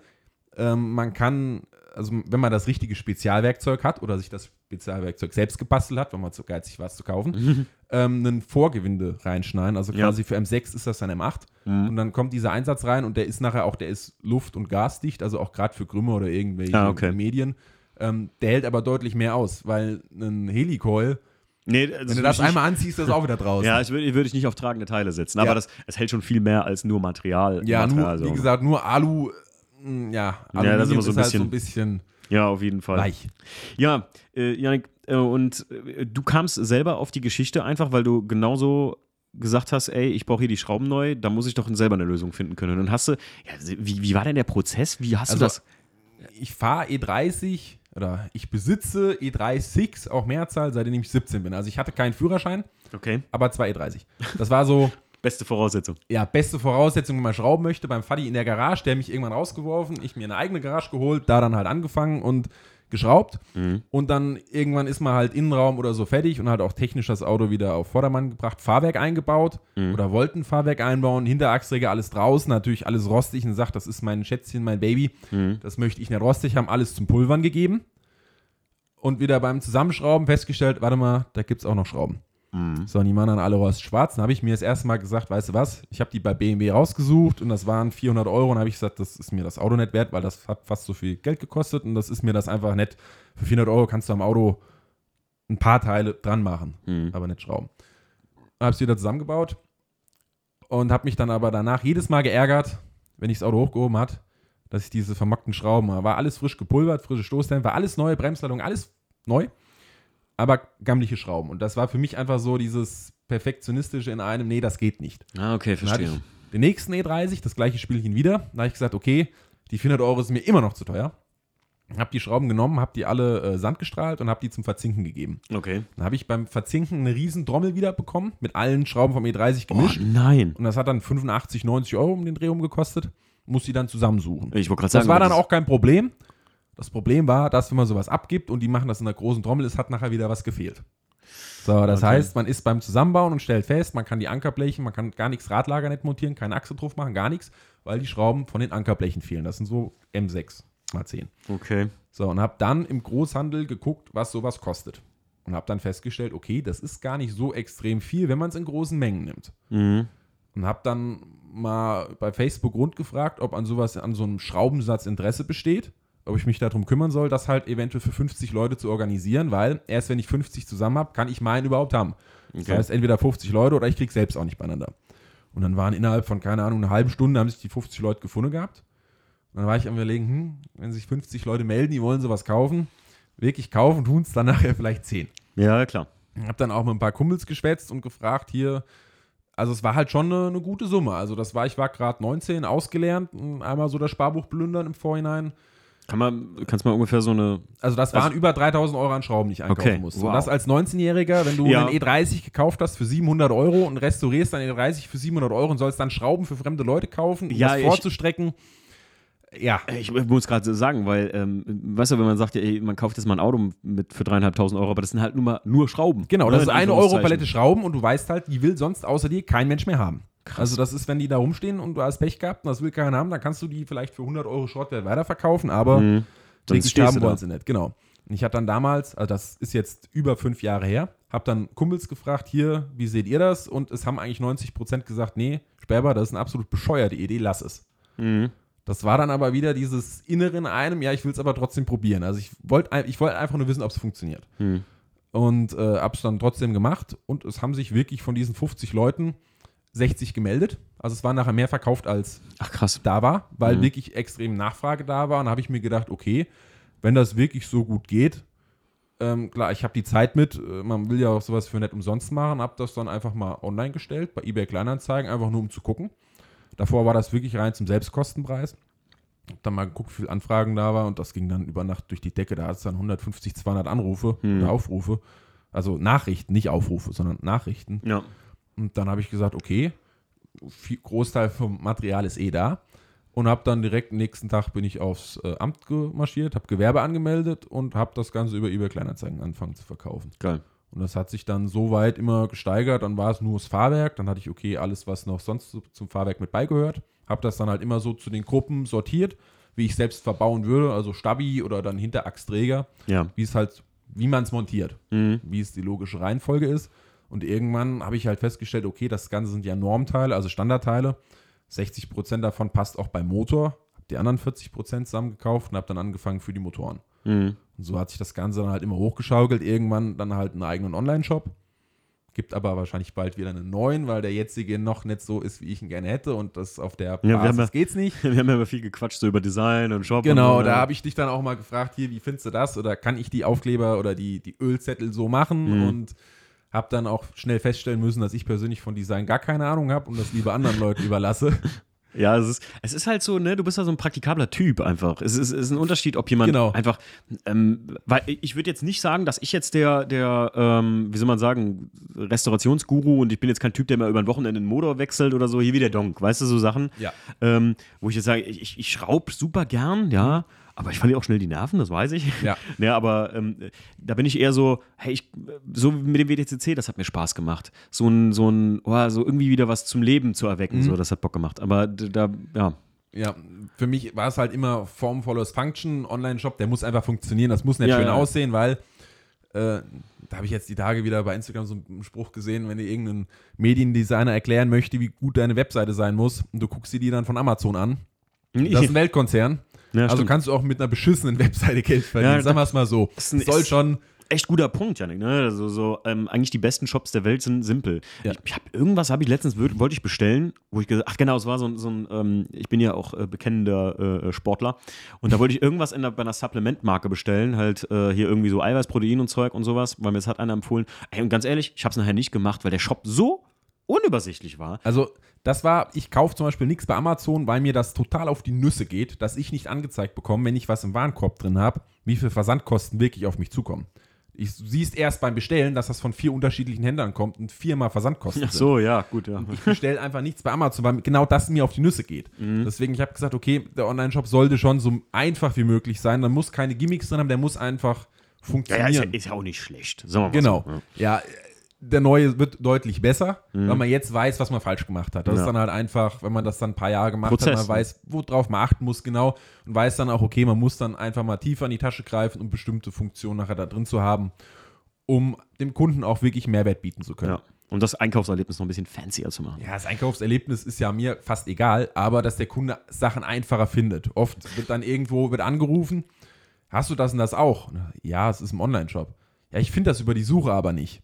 ähm, man kann, also wenn man das richtige Spezialwerkzeug hat oder sich das Spezialwerkzeug selbst gebastelt hat, wenn man zu geizig war, es zu kaufen, mhm. ähm, einen Vorgewinde reinschneiden. Also quasi ja. für M6 ist das dann M8. Mhm. Und dann kommt dieser Einsatz rein und der ist nachher auch, der ist luft- und gasdicht, also auch gerade für Krümmer oder irgendwelche ah, okay. Medien. Ähm, der hält aber deutlich mehr aus, weil ein Helicoil. Nee, also wenn du das einmal anziehst, ist das auch wieder draußen. Ja, ich würde würd ich nicht auf tragende Teile setzen. Aber ja. das, es hält schon viel mehr als nur Material. Ja, Material, nur, wie gesagt, nur Alu. Mm, ja, Aluminium ja, das ist immer so ein, ist bisschen, halt so ein bisschen. Ja, auf jeden Fall. Weich. Ja, äh, Janik, äh, und äh, du kamst selber auf die Geschichte einfach, weil du genauso gesagt hast, ey, ich brauche hier die Schrauben neu, da muss ich doch selber eine Lösung finden können. Und dann hast du, ja, wie, wie war denn der Prozess? Wie hast also, du das? Ich fahre E30 oder ich besitze E30, auch Mehrzahl, seitdem ich 17 bin. Also ich hatte keinen Führerschein, okay. aber zwei E30. Das war so. Beste Voraussetzung. Ja, beste Voraussetzung, wenn man schrauben möchte. Beim Faddy in der Garage, der mich irgendwann rausgeworfen, ich mir eine eigene Garage geholt, da dann halt angefangen und geschraubt mhm. und dann irgendwann ist man halt Innenraum oder so fertig und hat auch technisch das Auto wieder auf Vordermann gebracht, Fahrwerk eingebaut mhm. oder wollten Fahrwerk einbauen, Hinterachsträger alles draußen, natürlich alles rostig und sagt, das ist mein Schätzchen, mein Baby, mhm. das möchte ich nicht rostig haben, alles zum Pulvern gegeben und wieder beim Zusammenschrauben festgestellt, warte mal, da gibt es auch noch Schrauben. Mhm. So, und die waren dann alle rost-schwarz. Dann habe ich mir das erste Mal gesagt, weißt du was, ich habe die bei BMW rausgesucht und das waren 400 Euro. Und habe ich gesagt, das ist mir das Auto nicht wert, weil das hat fast so viel Geld gekostet und das ist mir das einfach nicht. Für 400 Euro kannst du am Auto ein paar Teile dran machen, mhm. aber nicht schrauben. Habe ich es wieder zusammengebaut und habe mich dann aber danach jedes Mal geärgert, wenn ich das Auto hochgehoben hat, dass ich diese vermockten Schrauben, war alles frisch gepulvert, frische Stoßdämpfer, alles neue Bremsladung, alles neu aber gammelige Schrauben. Und das war für mich einfach so dieses Perfektionistische in einem, nee, das geht nicht. Ah, okay, verstehe. Den nächsten E30, das gleiche Spielchen wieder. Da habe ich gesagt, okay, die 400 Euro ist mir immer noch zu teuer. Habe die Schrauben genommen, habe die alle äh, Sand gestrahlt und habe die zum Verzinken gegeben. Okay. Dann habe ich beim Verzinken eine riesen Trommel wieder bekommen, mit allen Schrauben vom E30 gemischt. Oh, nein. Und das hat dann 85, 90 Euro um den Dreh gekostet. Muss die dann zusammensuchen. Ich wollte gerade sagen. Das war dann auch kein Problem. Das Problem war, dass wenn man sowas abgibt und die machen das in einer großen Trommel, es hat nachher wieder was gefehlt. So, das okay. heißt, man ist beim Zusammenbauen und stellt fest, man kann die Ankerblechen, man kann gar nichts Radlager nicht montieren, keine Achse drauf machen, gar nichts, weil die Schrauben von den Ankerblechen fehlen. Das sind so M6 mal 10. Okay. So, und habe dann im Großhandel geguckt, was sowas kostet. Und habe dann festgestellt, okay, das ist gar nicht so extrem viel, wenn man es in großen Mengen nimmt. Mhm. Und habe dann mal bei Facebook rundgefragt, ob an sowas, an so einem Schraubensatz Interesse besteht ob ich mich darum kümmern soll, das halt eventuell für 50 Leute zu organisieren, weil erst wenn ich 50 zusammen habe, kann ich meinen überhaupt haben. Okay. Das heißt, entweder 50 Leute oder ich kriege selbst auch nicht beieinander. Und dann waren innerhalb von, keine Ahnung, einer halben Stunde haben sich die 50 Leute gefunden gehabt. Und dann war ich am überlegen, hm, wenn sich 50 Leute melden, die wollen sowas kaufen, wirklich kaufen, tun es dann nachher vielleicht 10. Ja, klar. Ich habe dann auch mit ein paar Kumpels geschwätzt und gefragt, hier, also es war halt schon eine, eine gute Summe. Also das war, ich war gerade 19, ausgelernt, einmal so das Sparbuch plündern im Vorhinein. Kann man, kannst du mal ungefähr so eine. Also, das waren also, über 3000 Euro an Schrauben, die ich einkaufen okay, musste. Wow. Und das als 19-Jähriger, wenn du ja. einen E30 gekauft hast für 700 Euro und restaurierst deinen E30 für 700 Euro und sollst dann Schrauben für fremde Leute kaufen, um ja, das vorzustrecken. Ja. Ich muss gerade sagen, weil, ähm, weißt du, wenn man sagt, ey, man kauft jetzt mal ein Auto mit für dreieinhalbtausend Euro, aber das sind halt nur mal nur Schrauben. Genau, das ist eine Euro Palette Schrauben und du weißt halt, die will sonst außer dir kein Mensch mehr haben. Krass. Also das ist, wenn die da rumstehen und du hast Pech gehabt und das will keiner haben, dann kannst du die vielleicht für 100 Euro Schrottwert weiterverkaufen, aber mhm. Sonst haben wollen sie nicht. Genau. Und ich hatte dann damals, also das ist jetzt über fünf Jahre her, habe dann Kumpels gefragt, hier, wie seht ihr das? Und es haben eigentlich 90 Prozent gesagt, nee, Sperber, das ist eine absolut bescheuerte Idee, lass es. Mhm. Das war dann aber wieder dieses Innere in einem, ja, ich will es aber trotzdem probieren. Also ich wollte ich wollt einfach nur wissen, ob es funktioniert. Mhm. Und äh, habe es dann trotzdem gemacht und es haben sich wirklich von diesen 50 Leuten 60 gemeldet. Also es war nachher mehr verkauft als Ach, da war, weil mhm. wirklich extrem Nachfrage da war. Und da habe ich mir gedacht, okay, wenn das wirklich so gut geht, ähm, klar, ich habe die Zeit mit, äh, man will ja auch sowas für nicht umsonst machen, habe das dann einfach mal online gestellt, bei eBay Kleinanzeigen, einfach nur um zu gucken. Davor war das wirklich rein zum Selbstkostenpreis. Hab dann mal geguckt, wie viele Anfragen da war und das ging dann über Nacht durch die Decke. Da hat es dann 150, 200 Anrufe mhm. Aufrufe. Also Nachrichten, nicht Aufrufe, sondern Nachrichten. Ja. Und dann habe ich gesagt, okay, viel, Großteil vom Material ist eh da. Und habe dann direkt nächsten Tag bin ich aufs äh, Amt gemarschiert, habe Gewerbe angemeldet und habe das Ganze über eBay Kleinanzeigen angefangen zu verkaufen. Geil. Und das hat sich dann so weit immer gesteigert. Dann war es nur das Fahrwerk. Dann hatte ich, okay, alles, was noch sonst zum Fahrwerk mit beigehört. Habe das dann halt immer so zu den Gruppen sortiert, wie ich selbst verbauen würde. Also Stabi oder dann Hinterachsträger. Ja. Wie es halt, wie man es montiert. Mhm. Wie es die logische Reihenfolge ist. Und irgendwann habe ich halt festgestellt, okay, das Ganze sind ja Normteile, also Standardteile. 60% davon passt auch beim Motor. Habe die anderen 40% zusammengekauft und habe dann angefangen für die Motoren. Mhm. Und so hat sich das Ganze dann halt immer hochgeschaukelt. Irgendwann dann halt einen eigenen Online-Shop. Gibt aber wahrscheinlich bald wieder einen neuen, weil der jetzige noch nicht so ist, wie ich ihn gerne hätte. Und das auf der Basis ja, ja, geht's nicht. Wir haben ja immer viel gequatscht so über Design und Shop. Genau, und, da habe ich dich dann auch mal gefragt, hier, wie findest du das? Oder kann ich die Aufkleber oder die, die Ölzettel so machen? Mhm. Und habe dann auch schnell feststellen müssen, dass ich persönlich von Design gar keine Ahnung habe und das lieber anderen Leuten überlasse. Ja, es ist, es ist halt so, ne, du bist ja so ein praktikabler Typ einfach. Es ist, es ist ein Unterschied, ob jemand genau. einfach, ähm, weil ich würde jetzt nicht sagen, dass ich jetzt der, der, ähm, wie soll man sagen, Restaurationsguru und ich bin jetzt kein Typ, der mal über ein Wochenende den Motor wechselt oder so, hier wie der Donk, weißt du, so Sachen. Ja. Ähm, wo ich jetzt sage, ich, ich schraube super gern, ja, Aber ich verliere auch schnell die Nerven, das weiß ich. Ja. ja aber ähm, da bin ich eher so, hey, ich, so mit dem WTCC, das hat mir Spaß gemacht. So ein, so ein, oh, so irgendwie wieder was zum Leben zu erwecken, mhm. so, das hat Bock gemacht. Aber da, ja. Ja, für mich war es halt immer Form follows Function, Online-Shop, der muss einfach funktionieren, das muss nicht ja, schön ja. aussehen, weil äh, da habe ich jetzt die Tage wieder bei Instagram so einen Spruch gesehen, wenn dir irgendein Mediendesigner erklären möchte, wie gut deine Webseite sein muss, und du guckst dir die dann von Amazon an. Das ist ein Weltkonzern. Ja, also kannst du auch mit einer beschissenen Webseite Geld verdienen. Ja, Sagen wir es mal so. Das soll schon echt guter Punkt, Janik. Ne? Also, so, ähm, eigentlich die besten Shops der Welt sind simpel. Ja. Ich, ich hab, irgendwas habe ich letztens, wollte ich bestellen, wo ich gesagt ach genau, es war so, so ein, ähm, ich bin ja auch äh, bekennender äh, Sportler und da wollte ich irgendwas in der, bei einer Supplementmarke bestellen, halt äh, hier irgendwie so Eiweißprotein und Zeug und sowas, weil mir das hat einer empfohlen. Ey, und ganz ehrlich, ich habe es nachher nicht gemacht, weil der Shop so unübersichtlich war. Also das war, ich kaufe zum Beispiel nichts bei Amazon, weil mir das total auf die Nüsse geht, dass ich nicht angezeigt bekomme, wenn ich was im Warenkorb drin habe, wie viel Versandkosten wirklich auf mich zukommen. Ich siehst erst beim Bestellen, dass das von vier unterschiedlichen Händlern kommt und viermal Versandkosten. Ach so, sind. ja, gut, ja. Und ich bestelle einfach nichts bei Amazon, weil genau das mir auf die Nüsse geht. Mhm. Deswegen, ich habe gesagt, okay, der Online-Shop sollte schon so einfach wie möglich sein. Da muss keine Gimmicks drin haben, der muss einfach funktionieren. Ja, ja, ist, ja, ist ja auch nicht schlecht. Sagen wir mal genau. So, ja. ja der neue wird deutlich besser, mhm. weil man jetzt weiß, was man falsch gemacht hat. Das ja. ist dann halt einfach, wenn man das dann ein paar Jahre gemacht Prozess, hat, man weiß, worauf man achten muss genau und weiß dann auch, okay, man muss dann einfach mal tiefer in die Tasche greifen, um bestimmte Funktionen nachher da drin zu haben, um dem Kunden auch wirklich Mehrwert bieten zu können. Ja. Um das Einkaufserlebnis noch ein bisschen fancier zu machen. Ja, das Einkaufserlebnis ist ja mir fast egal, aber dass der Kunde Sachen einfacher findet. Oft wird dann irgendwo wird angerufen, hast du das und das auch? Ja, es ist ein Online-Shop. Ja, ich finde das über die Suche aber nicht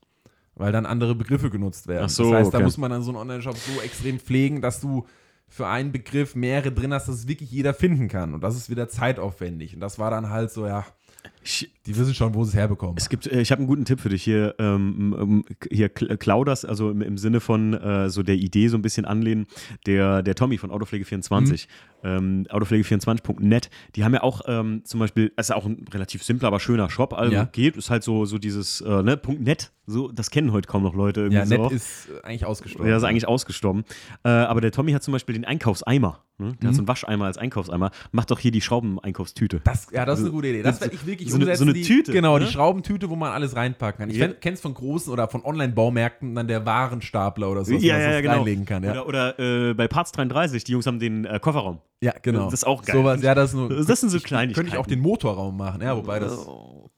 weil dann andere Begriffe genutzt werden. So, das heißt, okay. da muss man dann so einen Online-Shop so extrem pflegen, dass du für einen Begriff mehrere drin hast, dass es wirklich jeder finden kann. Und das ist wieder zeitaufwendig. Und das war dann halt so, ja, die wissen schon, wo sie es herbekommen. Es gibt, äh, ich habe einen guten Tipp für dich hier. Ähm, hier klau das, also im, im Sinne von äh, so der Idee so ein bisschen anlehnen. Der, der Tommy von Autopflege24, mhm ähm, Autopflege24.net, die haben ja auch ähm, zum Beispiel, es ist auch ein relativ simpler, aber schöner Shop, also ja. geht, ist halt so, so dieses äh, ne, .net, so, das kennen heute kaum noch Leute. Ja, so. net ist eigentlich ausgestorben. Ja, ist eigentlich ausgestorben. Äh, aber der Tommy hat zum Beispiel den Einkaufseimer. Ne? Der mhm. hat so einen Wascheimer als Einkaufseimer. Macht doch hier die Schraubeneinkaufstüte. Das, ja, das ist eine gute Idee. Das werde ich wirklich so umsetzen. Eine, so eine die, Tüte. Genau, ne? die Schraubentüte, wo man alles reinpacken kann. Ich ja. kenne es von großen oder von Online-Baumärkten, dann der Warenstapler oder so, ja, ja, ja, genau. reinlegen kann. Ja. Oder, oder äh, bei Parts 33, die Jungs haben den äh, Kofferraum. Ja, genau. Das ist auch geil. Sowas, ja, das, nur, das sind so Kleinigkeiten. Könnte ich auch den Motorraum machen, ja, wobei das.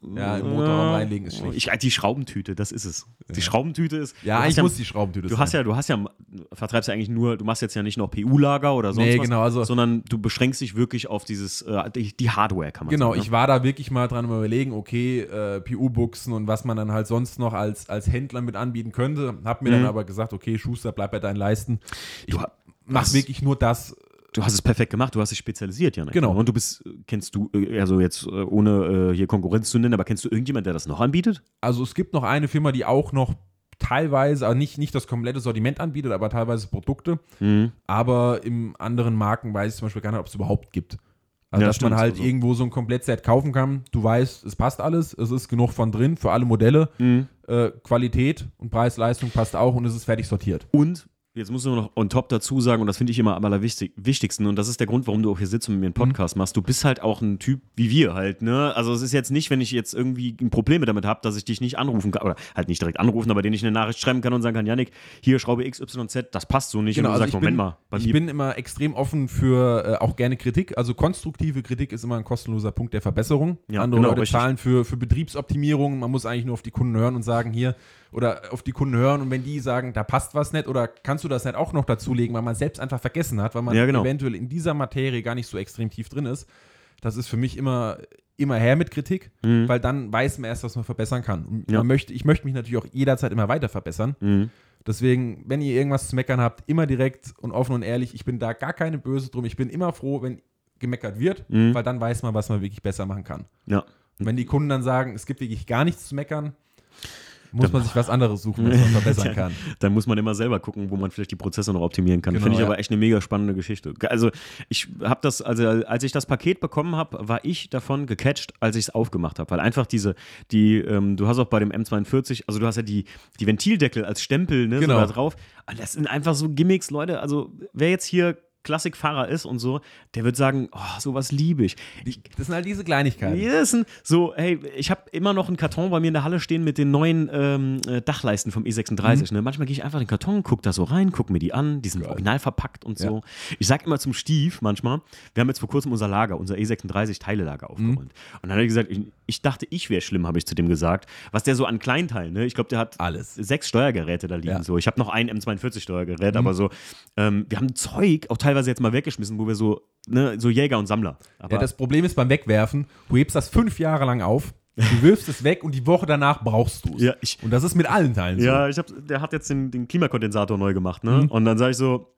Ja, im Motorraum reinlegen ist schlecht. Ich, die Schraubentüte, das ist es. Die Schraubentüte ist. Ja, eigentlich ja, muss die Schraubentüte du sein. Hast ja, du hast ja, vertreibst ja eigentlich nur, du machst jetzt ja nicht noch PU-Lager oder sonst nee, was, genau, also, sondern du beschränkst dich wirklich auf dieses, äh, die, Hardware, kann man genau, sagen. Genau, ich war da wirklich mal dran überlegen, okay, äh, PU-Buchsen und was man dann halt sonst noch als, als Händler mit anbieten könnte. Hab mir mhm. dann aber gesagt, okay, Schuster, bleib bei deinen Leisten. Ich du, mach wirklich nur das, du hast es perfekt gemacht, du hast dich spezialisiert, ja. Genau. Und du bist, kennst du, äh, also jetzt äh, ohne äh, hier Konkurrenz zu nennen, aber kennst du irgendjemand, der das noch anbietet? Also es gibt noch eine Firma, die auch noch teilweise, also nicht, nicht das komplette Sortiment anbietet, aber teilweise Produkte. Mhm. Aber im anderen Marken weiß ich zum Beispiel gar nicht, ob es überhaupt gibt. Also, ja, dass man halt also. irgendwo so ein Komplettset kaufen kann. Du weißt, es passt alles, es ist genug von drin für alle Modelle. Mhm. Äh, Qualität und Preis-Leistung passt auch und es ist fertig sortiert. Und Jetzt muss ich noch on top dazu sagen, und das finde ich immer am allerwichtigsten, und das ist der Grund, warum du auch hier sitzt und mit mir einen mhm. Podcast mhm. machst. Du bist halt auch ein Typ wie wir halt, ne? Also es ist jetzt nicht, wenn ich jetzt irgendwie Probleme damit habe, dass ich dich nicht anrufen kann, oder halt nicht direkt anrufen, aber den ich eine Nachricht schreiben kann und sagen kann, Janik, hier Schraube XYZ, das passt so nicht. Genau, und du also sagst, Moment bin, mal. ich bin immer extrem offen für äh, auch gerne Kritik. Also konstruktive Kritik ist immer ein kostenloser Punkt der Verbesserung. Ja, Andere genau, Leute zahlen für, für Betriebsoptimierung. Man muss eigentlich nur auf die Kunden hören und sagen, hier, oder auf die Kunden hören und wenn die sagen, da passt was nicht oder kannst du das nicht auch noch dazulegen, weil man selbst einfach vergessen hat, weil man ja, genau. eventuell in dieser Materie gar nicht so extrem tief drin ist, das ist für mich immer immer her mit Kritik, mhm. weil dann weiß man erst, was man verbessern kann. Ja. Man möchte, ich möchte mich natürlich auch jederzeit immer weiter verbessern. Mhm. Deswegen, wenn ihr irgendwas zu meckern habt, immer direkt und offen und ehrlich. Ich bin da gar keine Böse drum. Ich bin immer froh, wenn gemeckert wird, mhm. weil dann weiß man, was man wirklich besser machen kann. Ja. Und wenn die Kunden dann sagen, es gibt wirklich gar nichts zu meckern, muss man sich was anderes suchen, was man verbessern kann. Dann muss man immer selber gucken, wo man vielleicht die Prozesse noch optimieren kann. Genau, Finde ich ja. aber echt eine mega spannende Geschichte. Also ich habe das, also als ich das Paket bekommen habe, war ich davon gecatcht, als ich es aufgemacht habe. Weil einfach diese, die, ähm, du hast auch bei dem M42, also du hast ja die, die Ventildeckel als Stempel ne, genau. so da drauf. Und das sind einfach so Gimmicks, Leute. Also wer jetzt hier Klassikfahrer ist und so, der wird sagen, oh, sowas liebe ich. Das sind halt diese Kleinigkeiten. Sind so, hey, ich habe immer noch einen Karton bei mir in der Halle stehen mit den neuen ähm, äh, Dachleisten vom E36. Mhm. Ne? Manchmal gehe ich einfach in den Karton, gucke da so rein, gucke mir die an, die sind Geil. original verpackt und so. Ja. Ich sage immer zum Stief manchmal, wir haben jetzt vor kurzem unser Lager, unser E36-Teilelager mhm. aufgeräumt. Mhm. Und dann hat er gesagt, ich, ich dachte, ich wäre schlimm, habe ich zu dem gesagt. Was der so an Kleinteilen, ne? ich glaube, der hat alles sechs Steuergeräte da liegen. Ja. So. Ich habe noch ein M42-Steuergerät, mhm. aber so, ähm, wir haben Zeug, auch teilweise jetzt mal weggeschmissen, wo wir so, ne, so Jäger und Sammler. Aber ja, das Problem ist beim Wegwerfen, du hebst das fünf Jahre lang auf, Du wirfst es weg und die Woche danach brauchst du es. Ja, und das ist mit allen Teilen so. Ja, ich hab, der hat jetzt den, den Klimakondensator neu gemacht, ne? Mhm. Und dann sage ich so,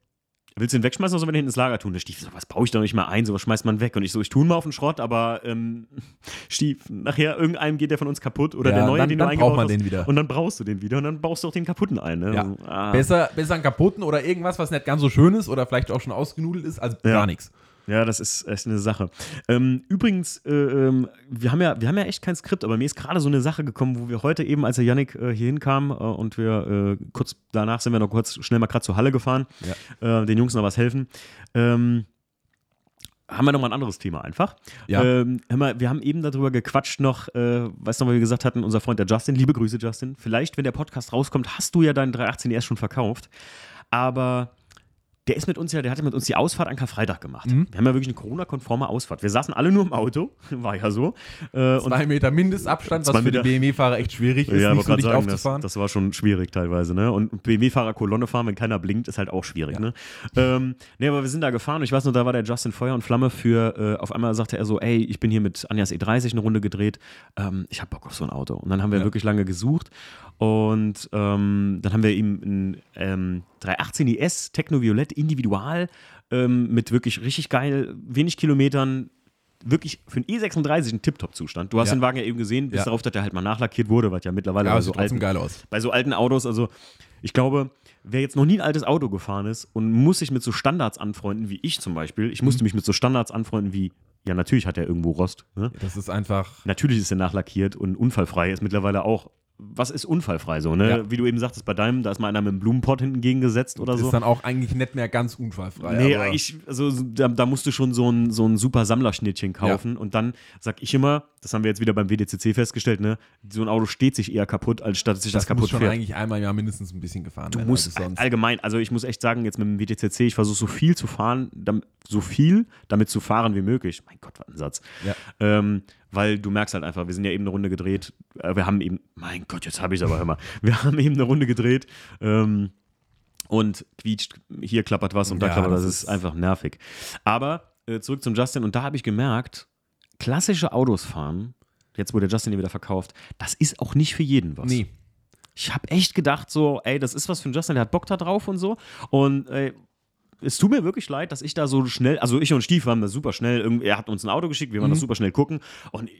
willst du den wegschmeißen oder sollen wir den hinten ins Lager tun? Der Stief so, was baue ich da nicht mal ein? So, was schmeißt man weg? Und ich so, ich tue ihn mal auf den Schrott, aber ähm, Stief, nachher irgendeinem geht der von uns kaputt oder ja, der neue, dann, den dann du eingebaut man hast. Den wieder. Und dann brauchst du den wieder und dann baust du auch den kaputten ein. Ne? Ja. Ah. Besser, besser einen kaputten oder irgendwas, was nicht ganz so schön ist oder vielleicht auch schon ausgenudelt ist, als ja. gar nichts. Ja, das ist echt eine Sache. Ähm, übrigens, äh, ähm, wir, haben ja, wir haben ja echt kein Skript, aber mir ist gerade so eine Sache gekommen, wo wir heute eben, als der Yannick äh, hier hinkam äh, und wir äh, kurz danach sind wir noch kurz schnell mal gerade zur Halle gefahren, ja. Äh, den Jungs noch was helfen. Ähm, haben wir noch mal ein anderes Thema einfach. Ja. Ähm, wir, wir haben eben darüber gequatscht noch, äh, weißt du noch, weil wir gesagt hatten, unser Freund der Justin, liebe Grüße Justin, vielleicht, wenn der Podcast rauskommt, hast du ja deinen 318 erst schon verkauft, aber der ist mit uns ja, der hatte mit uns die Ausfahrt an Karfreitag gemacht. Mhm. Wir haben ja wirklich eine Corona-konforme Ausfahrt. Wir saßen alle nur im Auto, war ja so. Äh, zwei Meter Mindestabstand, was für die BMW-Fahrer echt schwierig ist, ja, nicht so dicht sagen, aufzufahren. Das, das, war schon schwierig teilweise, ne? Und BMW-Fahrer Kolonne fahren, wenn keiner blinkt, ist halt auch schwierig, ja. ne? Ähm, ne, aber wir sind da gefahren und ich weiß nur, da war der Justin Feuer und Flamme für, äh, auf einmal sagte er so, ey, ich bin hier mit Anjas E30 eine Runde gedreht, ähm, ich hab Bock auf so ein Auto. Und dann haben wir ja. wirklich lange gesucht und ähm, dann haben wir ihm ein ähm, 318 IS Techno Violett Individual ähm, mit wirklich richtig geil, wenig Kilometern, wirklich für einen E36 ein Tip-Top-Zustand. Du hast ja. den Wagen ja eben gesehen, bis ja. darauf, dass der halt mal nachlackiert wurde, was ja mittlerweile ja, bei, so alten, geil aus. bei so alten Autos, also ich glaube, wer jetzt noch nie ein altes Auto gefahren ist und muss sich mit so Standards anfreunden, wie ich zum Beispiel, ich musste mhm. mich mit so Standards anfreunden wie ja, natürlich hat er irgendwo Rost. Ne? Das ist einfach. Natürlich ist er nachlackiert und unfallfrei ist mittlerweile auch was ist unfallfrei so, ne? Ja. Wie du eben sagtest, bei deinem, da ist mal einer mit einem Blumenpott hinten gegengesetzt oder so. Ist dann auch eigentlich nicht mehr ganz unfallfrei. Nee, eigentlich, also da, da, musst du schon so ein, so ein super Sammlerschnittchen kaufen. Ja. Und dann sag ich immer, das haben wir jetzt wieder beim WDCC festgestellt, ne? So ein Auto steht sich eher kaputt, als statt sich das, das kaputt muss schon fährt. eigentlich einmal im Jahr mindestens ein bisschen gefahren Du werden, musst also allgemein, also ich muss echt sagen, jetzt mit dem WDCC, ich versuche so viel zu fahren, so viel damit zu fahren wie möglich. Mein Gott, was ein Satz. Ja. Ähm, weil du merkst halt einfach, wir sind ja eben eine Runde gedreht. Äh, wir haben eben, mein Gott, jetzt habe ich es aber, hör mal. Wir haben eben eine Runde gedreht ähm, und quietscht, hier klappert was und da ja, klappert was. Das ist einfach nervig. Aber äh, zurück zum Justin und da habe ich gemerkt, klassische Autos fahren, jetzt wurde Justin hier wieder verkauft, das ist auch nicht für jeden was. Nee. Ich habe echt gedacht, so, ey, das ist was für einen Justin, der hat Bock da drauf und so. Und ey, es tut mir wirklich leid, dass ich da so schnell, also ich und Stief waren da super schnell, er hat uns ein Auto geschickt, wir waren mhm. das super schnell gucken. Und äh,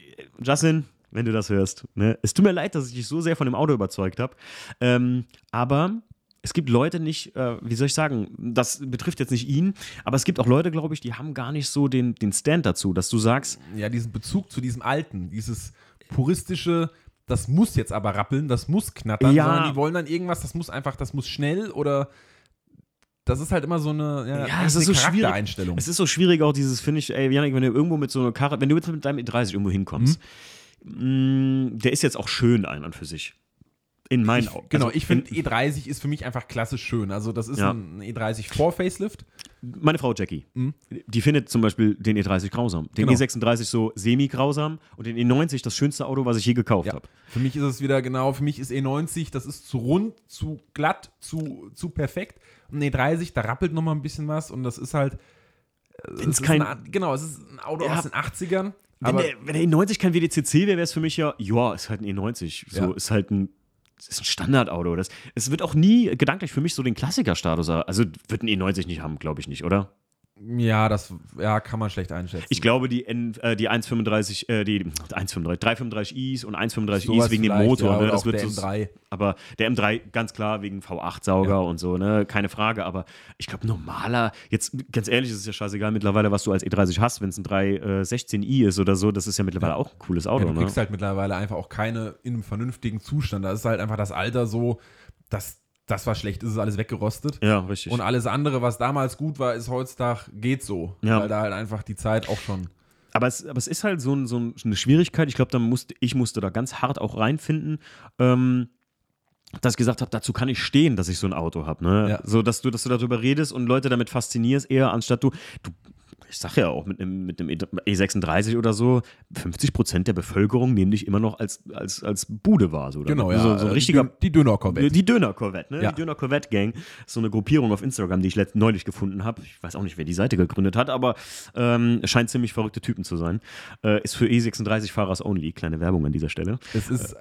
Justin, wenn du das hörst, ne, es tut mir leid, dass ich dich so sehr von dem Auto überzeugt habe. Ähm, aber es gibt Leute nicht, äh, wie soll ich sagen, das betrifft jetzt nicht ihn, aber es gibt auch Leute, glaube ich, die haben gar nicht so den, den Stand dazu, dass du sagst. Ja, diesen Bezug zu diesem Alten, dieses puristische, das muss jetzt aber rappeln, das muss knattern, ja. sondern die wollen dann irgendwas, das muss einfach, das muss schnell oder das ist halt immer so eine, ja, ja es ist so schwierig. Es ist so schwierig auch dieses, finde ich, ey, Janik, wenn du irgendwo mit so einer Karre, wenn du jetzt mit deinem E30 irgendwo hinkommst, mhm. mh, der ist jetzt auch schön ein und für sich. In meinen Augen. Genau, also, ich finde E30 ist für mich einfach klassisch schön. Also das ist ja. ein E30 vor Facelift. Meine Frau Jackie, mhm. die findet zum Beispiel den E30 grausam. Den genau. E36 so semi-grausam und den E90 das schönste Auto, was ich je gekauft ja. habe. Für mich ist es wieder genau, für mich ist E90, das ist zu rund, zu glatt, zu, zu perfekt. Und E30, da rappelt noch mal ein bisschen was und das ist halt. Äh, es kein, ein, genau, es ist ein Auto ja, aus den 80ern. Wenn der, wenn der E90 kein WDCC wäre, wäre es für mich ja, ja, ist halt ein E90. So, ja. ist halt ein ist ein Standardauto. Das, es wird auch nie gedanklich für mich so den Klassikerstatus. Also wird ein E90 nicht haben, glaube ich nicht, oder? Ja, das ja, kann man schlecht einschätzen. Ich glaube, die, N, äh, die 135, äh, die 135, 335i's und 135i's wegen dem Motor. Ja, ne? das wird der so, M3. Aber der M3 ganz klar wegen V8-Sauger ja. und so, ne? Keine Frage. Aber ich glaube, normaler, jetzt ganz ehrlich, ist es ja scheißegal mittlerweile, was du als E30 hast, wenn es ein 316i äh, ist oder so, das ist ja mittlerweile ja. auch ein cooles Auto. Du kriegst ne? halt mittlerweile einfach auch keine in einem vernünftigen Zustand. Da ist halt einfach das Alter so, dass das war schlecht, ist es alles weggerostet. Ja, richtig. Und alles andere, was damals gut war, ist heutzutage geht so. Ja. Weil da halt einfach die Zeit auch schon. Aber es, aber es ist halt so, ein, so eine Schwierigkeit. Ich glaube, da musste, ich musste da ganz hart auch reinfinden. Ähm, dass ich gesagt habe, dazu kann ich stehen, dass ich so ein Auto habe. Ne? Ja. So, dass du, dass du darüber redest und Leute damit faszinierst, eher anstatt du, du ich sage ja auch, mit einem, mit einem E36 oder so, 50 Prozent der Bevölkerung nehmen dich immer noch als, als, als Bude wahr. So, genau, ja. So, so ein richtiger, die Döner-Corvette. Die Döner-Corvette, ne? Ja. Die Döner-Corvette-Gang. So eine Gruppierung auf Instagram, die ich letzt, neulich gefunden habe. Ich weiß auch nicht, wer die Seite gegründet hat, aber ähm, scheint ziemlich verrückte Typen zu sein. Äh, ist für E36-Fahrers only. Kleine Werbung an dieser Stelle. Es ist. Äh,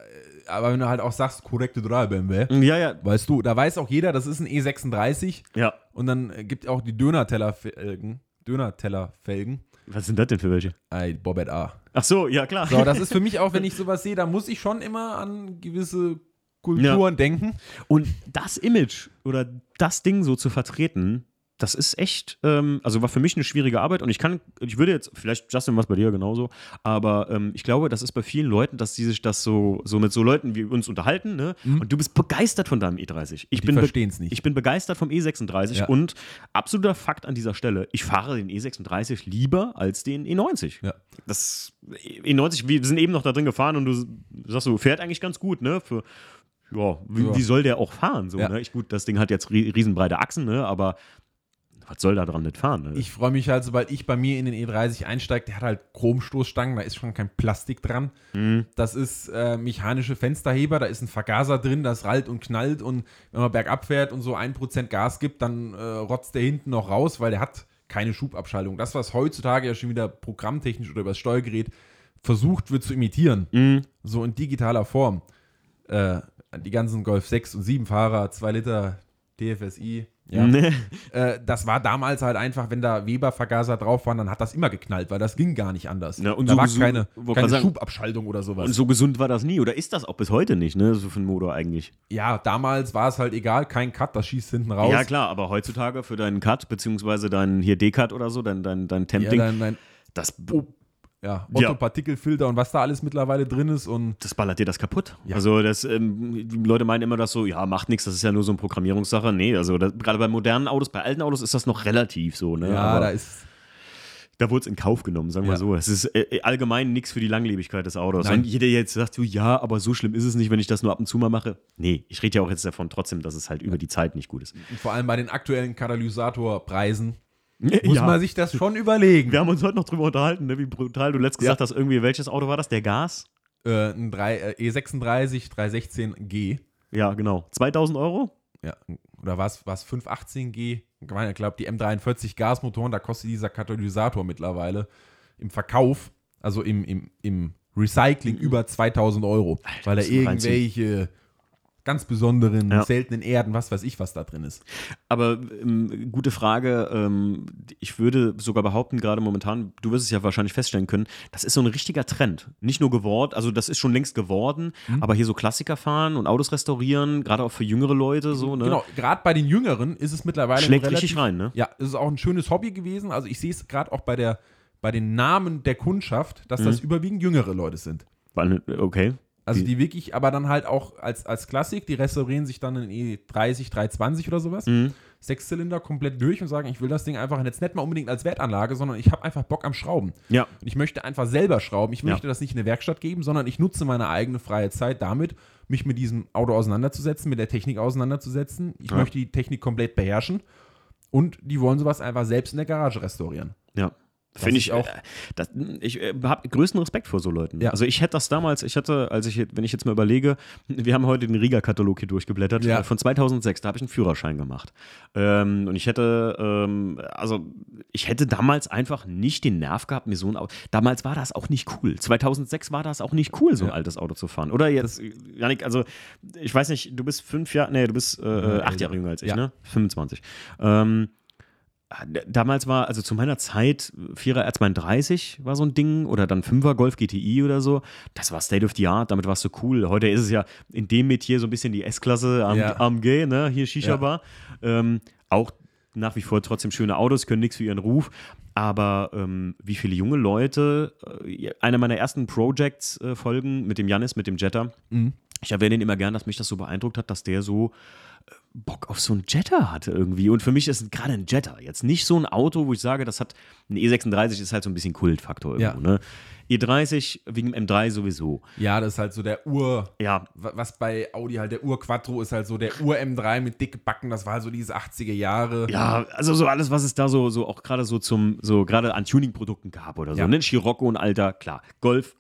aber wenn du halt auch sagst, korrekte 3 BMW, ja, ja. weißt du, da weiß auch jeder, das ist ein E36. Ja. Und dann gibt auch die Döner-Teller-Felgen Döner-Teller-Felgen. Was sind das denn für welche? Ein Bobet A. Ach so, ja klar. So, das ist für mich auch, wenn ich sowas sehe, da muss ich schon immer an gewisse Kulturen ja. denken. Und das Image oder das Ding so zu vertreten, das ist echt, ähm, also war für mich eine schwierige Arbeit und ich kann, ich würde jetzt, vielleicht Justin was bei dir genauso, aber ähm, ich glaube, das ist bei vielen Leuten, dass sie sich das so, so mit so Leuten wie uns unterhalten, ne? Mhm. Und du bist begeistert von deinem E30. Ich Die verstehen es nicht. Ich bin begeistert vom E36 ja. und absoluter Fakt an dieser Stelle, ich fahre den E36 lieber als den E90. Ja. Das E90, wir sind eben noch da drin gefahren und du sagst, du fährt eigentlich ganz gut, ne? Für, ja, wie, ja. wie, soll der auch fahren? So, ja. ne? ich, gut, das Ding hat jetzt riesenbreite Achsen, ne? aber was soll da dran nicht fahren? Ne? Ich freue mich halt, sobald ich bei mir in den E30 einsteige, der hat halt Chromstoßstangen, da ist schon kein Plastik dran. Mhm. Das ist äh, mechanische Fensterheber, da ist ein Vergaser drin, das rallt und knallt und wenn man bergab fährt und so 1% Gas gibt, dann äh, rotzt der hinten noch raus, weil der hat keine Schubabschaltung. Das, was heutzutage ja schon wieder programmtechnisch oder über das Steuergerät versucht wird zu imitieren, mhm. so in digitaler Form. Äh, die ganzen Golf 6 und 7 Fahrer, 2 Liter DFSI, ja. Nee. Äh, das war damals halt einfach, wenn da Weber-Vergaser drauf waren, dann hat das immer geknallt, weil das ging gar nicht anders. Ja, und da so war keine, keine sagen, Schubabschaltung oder sowas. Und so gesund war das nie, oder ist das auch bis heute nicht, ne? So für einen Motor eigentlich. Ja, damals war es halt egal, kein Cut, das schießt hinten raus. Ja, klar, aber heutzutage für deinen Cut, beziehungsweise deinen hier D-Cut oder so, dein, dein, dein Temp-Ding, ja, dein, dein, das ja, Otto-Partikelfilter und was da alles mittlerweile drin ist. Und das ballert dir das kaputt. Ja. Also das, ähm, die Leute meinen immer das so, ja, macht nichts, das ist ja nur so eine Programmierungssache. Nee, also gerade bei modernen Autos, bei alten Autos ist das noch relativ so. Ne? Ja, Aber da ist da wurde es in Kauf genommen, sagen wir ja. so. Es ist äh, allgemein nichts für die Langlebigkeit des Autos. Nein. Und jeder jetzt sagt so, ja, aber so schlimm ist es nicht, wenn ich das nur ab und zu mal mache. Nee, ich rede ja auch jetzt davon trotzdem, dass es halt über die Zeit nicht gut ist. Und vor allem bei den aktuellen Katalysatorpreisen muss ja. man sich das schon überlegen. Wir haben uns heute noch drüber unterhalten, ne, wie brutal du letztens ja. gesagt hast, irgendwie, welches Auto war das? Der Gas? Äh, ein 3, äh, E36 316G. Ja, genau. 2000 Euro? Ja, oder war es 518G? Ich glaube, die M43 Gasmotoren, da kostet dieser Katalysator mittlerweile im Verkauf, also im, im, im Recycling, mhm. über 2000 Euro. Alter, weil er irgendwelche ganz besonderen, ja. seltenen Erden, was weiß ich, was da drin ist. Aber ähm, gute Frage. Ähm, ich würde sogar behaupten, gerade momentan, du wirst es ja wahrscheinlich feststellen können, das ist so ein richtiger Trend. Nicht nur geworden, also das ist schon längst geworden, mhm. aber hier so Klassiker fahren und Autos restaurieren, gerade auch für jüngere Leute so. Ne? Genau, gerade bei den Jüngeren ist es mittlerweile Schlägt relativ, richtig rein, ne? Ja, es ist auch ein schönes Hobby gewesen. Also ich sehe es gerade auch bei der bei den Namen der Kundschaft, dass mhm. das überwiegend jüngere Leute sind. Okay. Also die wirklich, aber dann halt auch als, als Klassik, die restaurieren sich dann in E30, 320 oder sowas. Mhm. Sechszylinder komplett durch und sagen, ich will das Ding einfach jetzt nicht mal unbedingt als Wertanlage, sondern ich habe einfach Bock am Schrauben. Ja. Und ich möchte einfach selber schrauben. Ich möchte ja. das nicht in eine Werkstatt geben, sondern ich nutze meine eigene freie Zeit damit, mich mit diesem Auto auseinanderzusetzen, mit der Technik auseinanderzusetzen. Ich ja. möchte die Technik komplett beherrschen. Und die wollen sowas einfach selbst in der Garage restaurieren. Ja. Finde ich auch. Äh, das, ich äh, habe größten Respekt vor so Leuten. Ja. Also ich hätte das damals, ich hatte, als ich, wenn ich jetzt mal überlege, wir haben heute den Riga-Katalog hier durchgeblättert, ja. von 2006, da habe ich einen Führerschein gemacht. Ähm, und ich hätte, ähm, also ich hätte damals einfach nicht den Nerv gehabt, mir so ein Auto, damals war das auch nicht cool. 2006 war das auch nicht cool, so ein ja. altes Auto zu fahren. Oder jetzt, Janik, also ich weiß nicht, du bist fünf Jahre, nee, du bist äh, acht Jahre jünger als ich, ne? 25. Ähm, damals war, also zu meiner Zeit, 4er R32 war so ein Ding oder dann 5er Golf GTI oder so. Das war State of the Art, damit warst du cool. Heute ist es ja in dem Metier so ein bisschen die S-Klasse am, ja. AMG, ne? hier Shisha-Bar. Ja. Ähm, auch nach wie vor trotzdem schöne Autos, können nichts für ihren Ruf. Aber ähm, wie viele junge Leute, äh, einer meiner ersten Projects-Folgen äh, mit dem Janis, mit dem Jetta, mhm ich erwähne den immer gern, dass mich das so beeindruckt hat, dass der so äh, Bock auf so einen Jetta hatte irgendwie. Und für mich ist gerade ein Jetta jetzt nicht so ein Auto, wo ich sage, das hat ein E36 ist halt so ein bisschen Kultfaktor irgendwo, ja. ne? E30 wegen dem M3 sowieso. Ja, das ist halt so der Ur. Ja. Was bei Audi halt der Ur Quattro ist halt so der Ur M3 mit dicke Backen. Das war halt so diese 80er Jahre. Ja, also so alles, was es da so, so auch gerade so zum, so gerade an Tuning-Produkten gab oder so. Ja. Ne? Scirocco und Alter, klar. Golf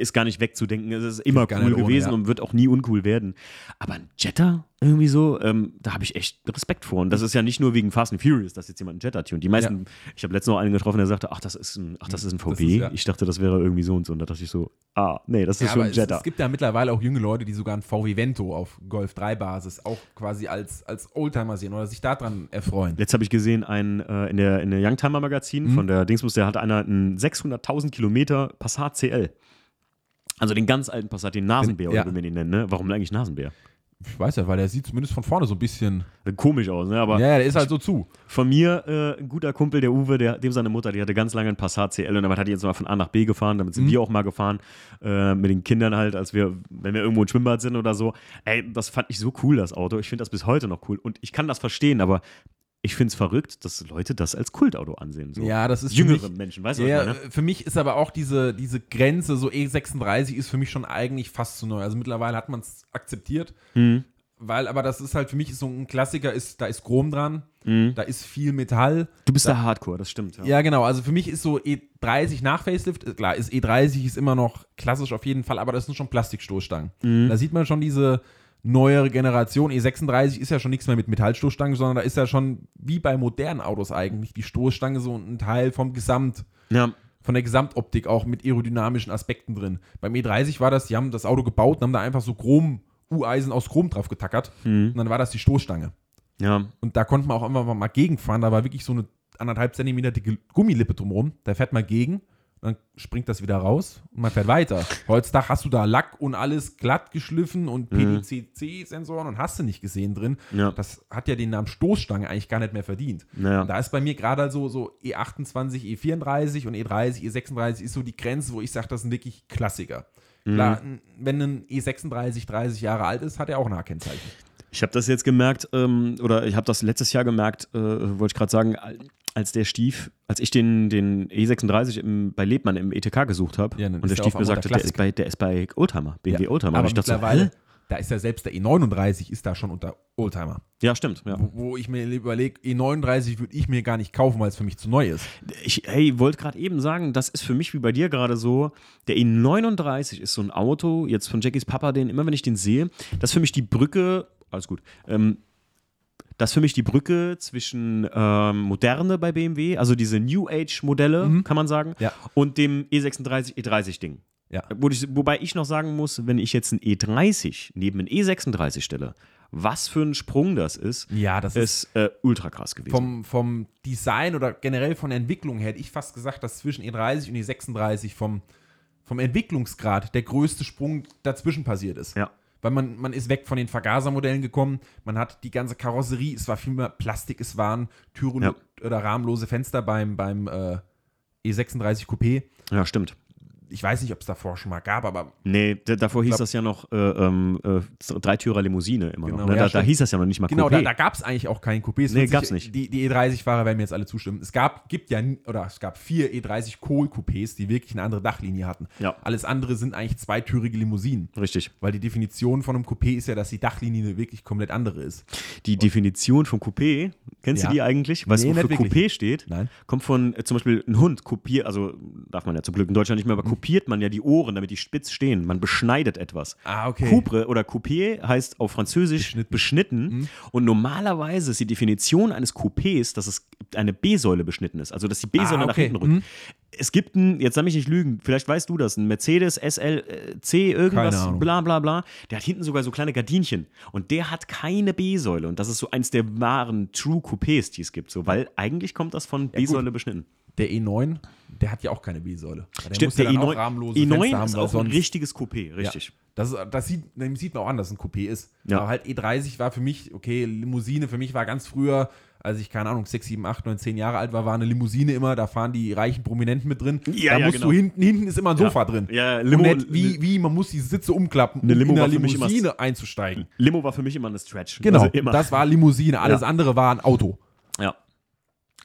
ist gar nicht wegzudenken. Es ist immer cool gewesen ohne, ja. und wird auch nie uncool werden. Aber ein Jetta irgendwie so, ähm, da habe ich echt Respekt vor. Und das ist ja nicht nur wegen Fast and Furious, dass jetzt jemand einen Jetta tunt. Die meisten, ja. ich habe letztens noch einen getroffen, der sagte, ach, das ist ein, ach, das ist ein VW. Ist, ja. Ich dachte, das wäre irgendwie so und so. Und da dachte ich so, ah, nee, das ist schon ein Jetta. Es, es, gibt ja mittlerweile auch junge Leute, die sogar ein VW Vento auf Golf 3 Basis auch quasi als, als Oldtimer sehen oder sich daran erfreuen. Jetzt habe ich gesehen, ein, äh, in der, in der Youngtimer Magazin mhm. von der Dingsbus, der hat einer einen 600.000 Kilometer Passat CL. Also den ganz alten Passat, den Nasenbär, ja. oder wie wir ihn nennen, ne? Warum eigentlich Nasenbär? Ich weiß ja, weil der sieht zumindest von vorne so ein bisschen komisch aus, ne? Aber ja, der ist halt so zu. Von mir äh, ein guter Kumpel, der Uwe, der, dem seine Mutter, die hatte ganz lange einen Passat CL und damit hat die jetzt mal von A nach B gefahren. Damit sind mhm. wir auch mal gefahren äh, mit den Kindern halt, als wir, wenn wir irgendwo im Schwimmbad sind oder so. Ey, das fand ich so cool, das Auto. Ich finde das bis heute noch cool und ich kann das verstehen, aber ich finde es verrückt, dass Leute das als Kultauto ansehen. So. Ja, das ist jüngere mich, Menschen, weißt du ja, was ich meine? Für mich ist aber auch diese, diese Grenze, so E36 ist für mich schon eigentlich fast zu neu. Also mittlerweile hat man es akzeptiert, mhm. weil aber das ist halt für mich so ein Klassiker, ist, da ist Chrom dran, mhm. da ist viel Metall. Du bist da, der Hardcore, das stimmt. Ja. ja. genau. Also für mich ist so E30 nach Facelift, klar, ist E30 ist immer noch klassisch auf jeden Fall, aber das sind schon Plastikstoßstangen. Mhm. Da sieht man schon diese neuere Generation. E36 ist ja schon nichts mehr mit Metallstoßstangen, sondern da ist ja schon wie bei modernen Autos eigentlich die Stoßstange so ein Teil vom Gesamt. Ja. Von der Gesamtoptik auch mit aerodynamischen Aspekten drin. Beim E30 war das, die haben das Auto gebaut und haben da einfach so Chrom, U-Eisen aus Chrom drauf getackert. Mhm. Und dann war das die Stoßstange. Ja. Und da konnte man auch einfach mal gegenfahren. Da war wirklich so eine anderthalb Zentimeter dicke Gummilippe drumherum. Da fährt man gegen dann springt das wieder raus und man fährt weiter. Heutzutage hast du da Lack und alles glatt geschliffen und mhm. PDCC-Sensoren und hast du nicht gesehen drin. Ja. Das hat ja den Namen Stoßstange eigentlich gar nicht mehr verdient. Naja. Da ist bei mir gerade so, so E28, E34 und E30, E36 ist so die Grenze, wo ich sage, das sind wirklich Klassiker. Mhm. Klar, wenn ein E36 30 Jahre alt ist, hat er auch ein Kennzeichen. Ich habe das jetzt gemerkt, ähm, oder ich habe das letztes Jahr gemerkt, äh, wollte ich gerade sagen, als der Stief, als ich den, den E36 im, bei Lebmann im ETK gesucht habe ja, und der Stief mir sagte, der, ist bei, der ist bei Oldtimer, BMW ja, Oldtimer. Aber ich mittlerweile, so, da ist ja selbst der E39 ist da schon unter Oldtimer. Ja, stimmt. Ja. Wo, wo, ich mir überlege, E39 würde ich mir gar nicht kaufen, weil es für mich zu neu ist. Ich hey, wollte gerade eben sagen, das ist für mich wie bei dir gerade so, der E39 ist so ein Auto, jetzt von Jackies Papa, den immer wenn ich den sehe, das ist für mich die Brücke, alles gut, ähm, das ist für mich die Brücke zwischen ähm, Moderne bei BMW, also diese New Age-Modelle, mhm. kann man sagen, ja. und dem E36, E30-Ding. Ja. Wo ich, wobei ich noch sagen muss, wenn ich jetzt ein E30 neben ein E36 stelle, was für ein Sprung das ist, ja, das ist, ist äh, ultra krass gewesen. Vom, vom Design oder generell von der Entwicklung her hätte ich fast gesagt, dass zwischen E30 und E36 vom, vom Entwicklungsgrad der größte Sprung dazwischen passiert ist. Ja weil man, man ist weg von den Vergasermodellen gekommen. Man hat die ganze Karosserie, es war viel mehr Plastik, es waren Türen ja. oder rahmenlose Fenster beim, beim äh, E36 Coupé. Ja, stimmt ich weiß nicht, ob es davor schon mal gab, aber. Nee, davor hieß glaub, das ja noch äh, ähm, äh, Dreitürer Limousine immer genau, noch. Ne? Ja, da, da, hieß das ja noch nicht mal Genau, Coupé. da, da gab es eigentlich auch keinen Coupés. Nee, gab es nicht. Die, die E30-Fahrer werden mir jetzt alle zustimmen. Es gab, gibt ja, oder es gab vier E30 Kohl-Coupés, die wirklich eine andere Dachlinie hatten. Ja. Alles andere sind eigentlich zweitürige Limousinen. Richtig. Weil die Definition von einem Coupé ist ja, dass die Dachlinie wirklich komplett andere ist. Die Und Definition von Coupé, kennst ja. du die eigentlich? Weißt nee, du, wofür Coupé steht? Nein. Kommt von äh, zum Beispiel ein Hund kopiert, also darf man ja zum Glück in Deutschland nicht mehr, aber mhm. Kopiert man ja die Ohren damit die spitz stehen. Man beschneidet etwas. Ah, okay. Coupre oder Coupé heißt auf Französisch beschnitten. beschnitten. Mhm. Und normalerweise ist die Definition eines Coupés, dass es eine B-Säule beschnitten ist. Also, dass die B-Säule ah, okay. nach hinten rückt. Mhm. Es gibt einen, jetzt soll mich nicht lügen, vielleicht weißt du das, ein Mercedes SLC irgendwas, bla bla bla. Der hat hinten sogar so kleine Gardinchen. Und der hat keine B-Säule. Und das ist so eins der wahren True Coupés, die es gibt. So, weil eigentlich kommt das von B-Säule beschnitten. Der E9, der hat ja auch keine B-Säule. Stimmt, der E9, E9 haben, ist auch ein richtiges Coupé, richtig. Ja. Das, das sieht, sieht man auch an, dass es ein Coupé ist. Ja. Aber halt E30 war für mich, okay, Limousine für mich war ganz früher, als ich, keine Ahnung, 6, 7, 8, 9, 10 Jahre alt war, war eine Limousine immer, da fahren die reichen Prominenten mit drin. Ja, da ja, musst genau. du hinten, hinten ist immer ein Sofa ja. drin. Ja, Limo. Und wie, wie, man muss die Sitze umklappen, um Limo in eine Limousine einzusteigen. Limo war für mich immer eine Stretch. Genau, also das war Limousine, alles andere war ein Auto.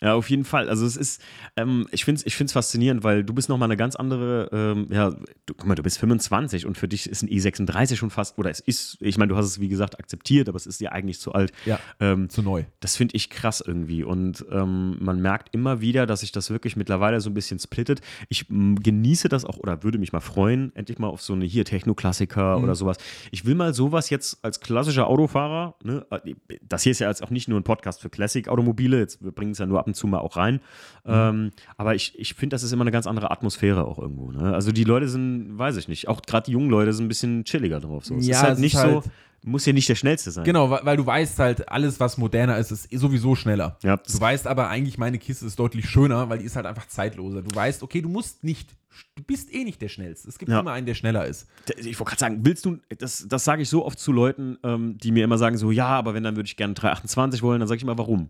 Ja. Ja, auf jeden Fall. Also es ist, ähm, ich finde es ich find's faszinierend, weil du bist nochmal eine ganz andere, ähm, ja, du, guck mal, du bist 25 und für dich ist ein E36 schon fast, oder es ist, ich meine, du hast es wie gesagt akzeptiert, aber es ist dir eigentlich zu alt. Ja, ähm, zu neu. Das finde ich krass irgendwie und ähm, man merkt immer wieder, dass sich das wirklich mittlerweile so ein bisschen splittet. Ich genieße das auch oder würde mich mal freuen, endlich mal auf so eine hier Techno-Klassiker mhm. oder sowas. Ich will mal sowas jetzt als klassischer Autofahrer, ne, äh, das hier ist ja jetzt auch nicht nur ein Podcast für Classic-Automobile, jetzt wir bringen es ja nur ab und zu mal auch rein. Mhm. Ähm, aber ich, ich finde, das ist immer eine ganz andere Atmosphäre auch irgendwo. Ne? Also die Leute sind, weiß ich nicht, auch gerade die jungen Leute sind ein bisschen chilliger drauf. So. Es ja, ist halt nicht halt so muss ja nicht der schnellste sein. Genau, weil, weil, du weißt halt, alles, was moderner ist, ist sowieso schneller. Ja. Du weißt aber eigentlich, meine Kiste ist deutlich schöner, weil die ist halt einfach zeitloser. Du weißt, okay, du musst nicht, du bist eh nicht der Schnellste. Es gibt ja. immer einen, der schneller ist. Ich wollte gerade sagen, willst du, das, das sage ich so oft zu Leuten, ähm, die mir immer sagen, so, ja, aber wenn, dann würde ich gerne 328 wollen, dann sage ich immer, warum?